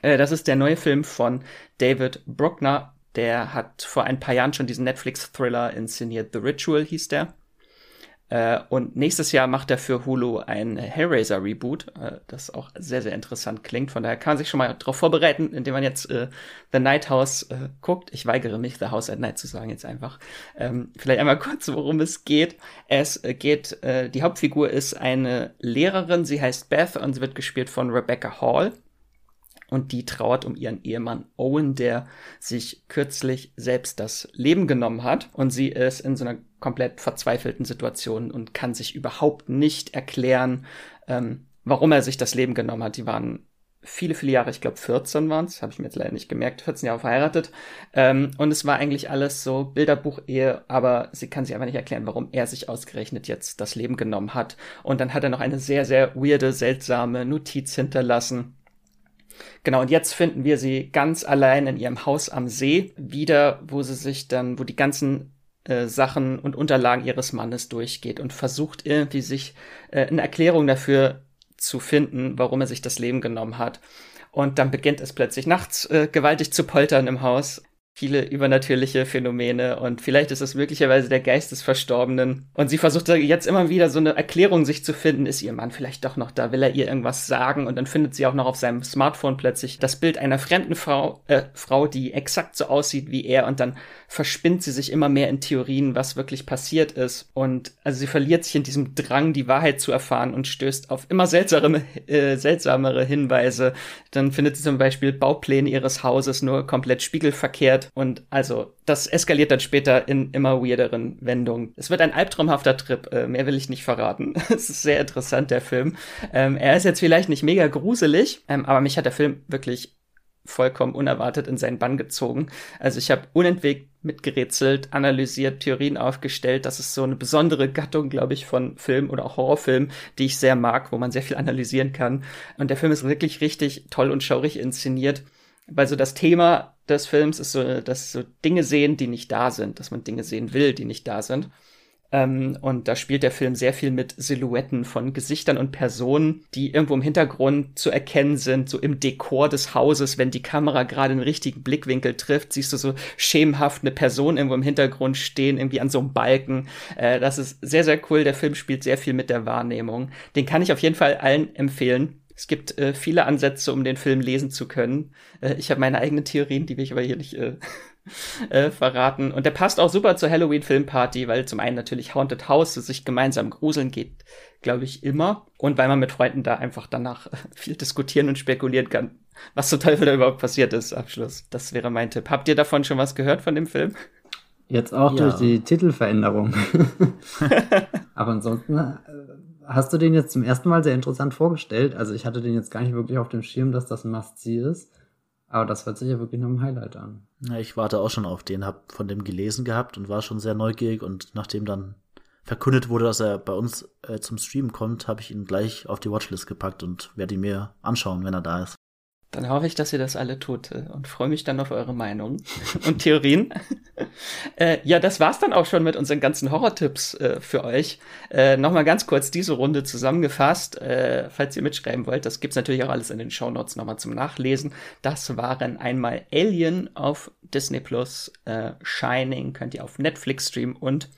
A: Äh, das ist der neue Film von David Bruckner. Der hat vor ein paar Jahren schon diesen Netflix-Thriller inszeniert. The Ritual hieß der. Äh, und nächstes Jahr macht er für Hulu ein Hellraiser Reboot, äh, das auch sehr, sehr interessant klingt. Von daher kann man sich schon mal darauf vorbereiten, indem man jetzt äh, The Night House äh, guckt. Ich weigere mich, The House at Night zu sagen jetzt einfach. Ähm, vielleicht einmal kurz, worum es geht. Es geht, die Hauptfigur ist eine Lehrerin, sie heißt Beth und sie wird gespielt von Rebecca Hall und die trauert um ihren Ehemann Owen, der sich kürzlich selbst das Leben genommen hat. Und sie ist in so einer komplett verzweifelten Situation und kann sich überhaupt nicht erklären, ähm, warum er sich das Leben genommen hat. Die waren viele, viele Jahre, ich glaube 14 waren es, habe ich mir jetzt leider nicht gemerkt, 14 Jahre verheiratet. Ähm, und es war eigentlich alles so Bilderbuch-Ehe, aber sie kann sich einfach nicht erklären, warum er sich ausgerechnet jetzt das Leben genommen hat. Und dann hat er noch eine sehr, sehr weirde, seltsame Notiz hinterlassen Genau, und jetzt finden wir sie ganz allein in ihrem Haus am See wieder, wo sie sich dann, wo die ganzen äh, Sachen und Unterlagen ihres Mannes durchgeht und versucht irgendwie sich äh, eine Erklärung dafür zu finden, warum er sich das Leben genommen hat. Und dann beginnt es plötzlich nachts äh, gewaltig zu poltern im Haus viele übernatürliche Phänomene und vielleicht ist es möglicherweise der Geist des Verstorbenen. Und sie versucht jetzt immer wieder so eine Erklärung sich zu finden. Ist ihr Mann vielleicht doch noch da? Will er ihr irgendwas sagen? Und dann findet sie auch noch auf seinem Smartphone plötzlich das Bild einer fremden Frau, äh, Frau, die exakt so aussieht wie er. Und dann verspinnt sie sich immer mehr in Theorien, was wirklich passiert ist. Und also sie verliert sich in diesem Drang, die Wahrheit zu erfahren und stößt auf immer seltsame, äh, seltsamere Hinweise. Dann findet sie zum Beispiel Baupläne ihres Hauses nur komplett spiegelverkehrt wird. Und also, das eskaliert dann später in immer weirderen Wendungen. Es wird ein albtraumhafter Trip, äh, mehr will ich nicht verraten. es ist sehr interessant, der Film. Ähm, er ist jetzt vielleicht nicht mega gruselig, ähm, aber mich hat der Film wirklich vollkommen unerwartet in seinen Bann gezogen. Also ich habe unentwegt mitgerätselt, analysiert, Theorien aufgestellt. Das ist so eine besondere Gattung, glaube ich, von Film oder auch Horrorfilm, die ich sehr mag, wo man sehr viel analysieren kann. Und der Film ist wirklich richtig toll und schaurig inszeniert weil so das Thema des Films ist so, dass so Dinge sehen, die nicht da sind, dass man Dinge sehen will, die nicht da sind. Ähm, und da spielt der Film sehr viel mit Silhouetten von Gesichtern und Personen, die irgendwo im Hintergrund zu erkennen sind, so im Dekor des Hauses, wenn die Kamera gerade den richtigen Blickwinkel trifft, siehst du so schemenhaft eine Person irgendwo im Hintergrund stehen, irgendwie an so einem Balken. Äh, das ist sehr, sehr cool. Der Film spielt sehr viel mit der Wahrnehmung. Den kann ich auf jeden Fall allen empfehlen. Es gibt äh, viele Ansätze, um den Film lesen zu können. Äh, ich habe meine eigenen Theorien, die will ich aber hier nicht äh, äh, verraten. Und der passt auch super zur Halloween-Filmparty, weil zum einen natürlich Haunted House, sich gemeinsam gruseln geht, glaube ich, immer. Und weil man mit Freunden da einfach danach viel diskutieren und spekulieren kann, was zum Teufel da überhaupt passiert ist. Abschluss. Das wäre mein Tipp. Habt ihr davon schon was gehört von dem Film?
G: Jetzt auch ja. durch die Titelveränderung. Aber ansonsten äh, hast du den jetzt zum ersten Mal sehr interessant vorgestellt. Also ich hatte den jetzt gar nicht wirklich auf dem Schirm, dass das ein Must-See ist. Aber das hört sich ja wirklich noch ein Highlight an.
H: Ja, ich warte auch schon auf den, hab von dem gelesen gehabt und war schon sehr neugierig und nachdem dann verkündet wurde, dass er bei uns äh, zum Stream kommt, habe ich ihn gleich auf die Watchlist gepackt und werde ihn mir anschauen, wenn er da ist.
A: Dann hoffe ich, dass ihr das alle tut äh, und freue mich dann auf eure Meinung und Theorien. äh, ja, das war's dann auch schon mit unseren ganzen Horror-Tipps äh, für euch. Äh, Nochmal ganz kurz diese Runde zusammengefasst, äh, falls ihr mitschreiben wollt. Das gibt's natürlich auch alles in den Show Notes nochmal zum Nachlesen. Das waren einmal Alien auf Disney Plus, äh, Shining könnt ihr auf Netflix streamen und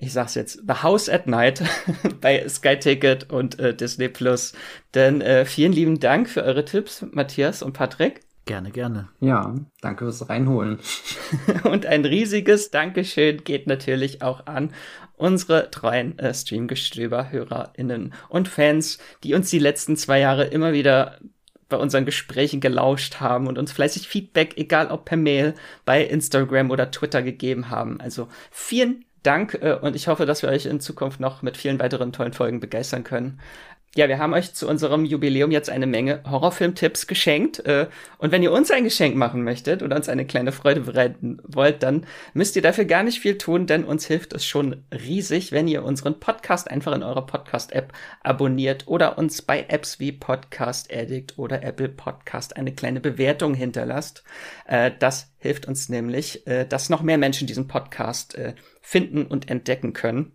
A: ich sag's jetzt, The House at Night bei Sky Ticket und äh, Disney Plus. Denn äh, vielen lieben Dank für eure Tipps, Matthias und Patrick.
H: Gerne, gerne.
G: Ja, danke fürs Reinholen.
A: und ein riesiges Dankeschön geht natürlich auch an unsere treuen äh, Streamgestöber-HörerInnen und Fans, die uns die letzten zwei Jahre immer wieder bei unseren Gesprächen gelauscht haben und uns fleißig Feedback, egal ob per Mail, bei Instagram oder Twitter gegeben haben. Also vielen Dank äh, und ich hoffe, dass wir euch in Zukunft noch mit vielen weiteren tollen Folgen begeistern können. Ja, wir haben euch zu unserem Jubiläum jetzt eine Menge Horrorfilm-Tipps geschenkt. Äh, und wenn ihr uns ein Geschenk machen möchtet oder uns eine kleine Freude bereiten wollt, dann müsst ihr dafür gar nicht viel tun, denn uns hilft es schon riesig, wenn ihr unseren Podcast einfach in eurer Podcast-App abonniert oder uns bei Apps wie Podcast Addict oder Apple Podcast eine kleine Bewertung hinterlasst. Äh, das hilft uns nämlich, äh, dass noch mehr Menschen diesen Podcast finden und entdecken können.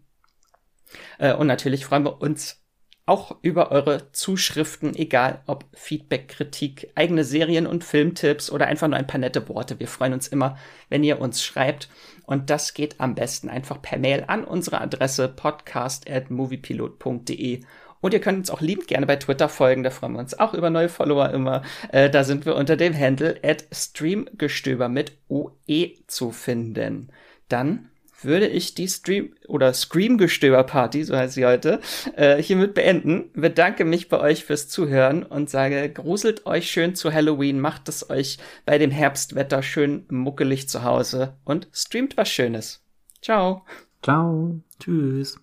A: Und natürlich freuen wir uns auch über eure Zuschriften, egal ob Feedback, Kritik, eigene Serien- und Filmtipps oder einfach nur ein paar nette Worte. Wir freuen uns immer, wenn ihr uns schreibt. Und das geht am besten einfach per Mail an unsere Adresse podcast.moviepilot.de. Und ihr könnt uns auch liebend gerne bei Twitter folgen, da freuen wir uns auch über neue Follower immer. Äh, da sind wir unter dem Handle at streamgestöber mit OE zu finden. Dann würde ich die Stream oder Scream-Gestöber-Party, so heißt sie heute, äh, hiermit beenden. Bedanke mich bei euch fürs Zuhören und sage, gruselt euch schön zu Halloween, macht es euch bei dem Herbstwetter schön muckelig zu Hause und streamt was Schönes. Ciao.
G: Ciao.
H: Tschüss.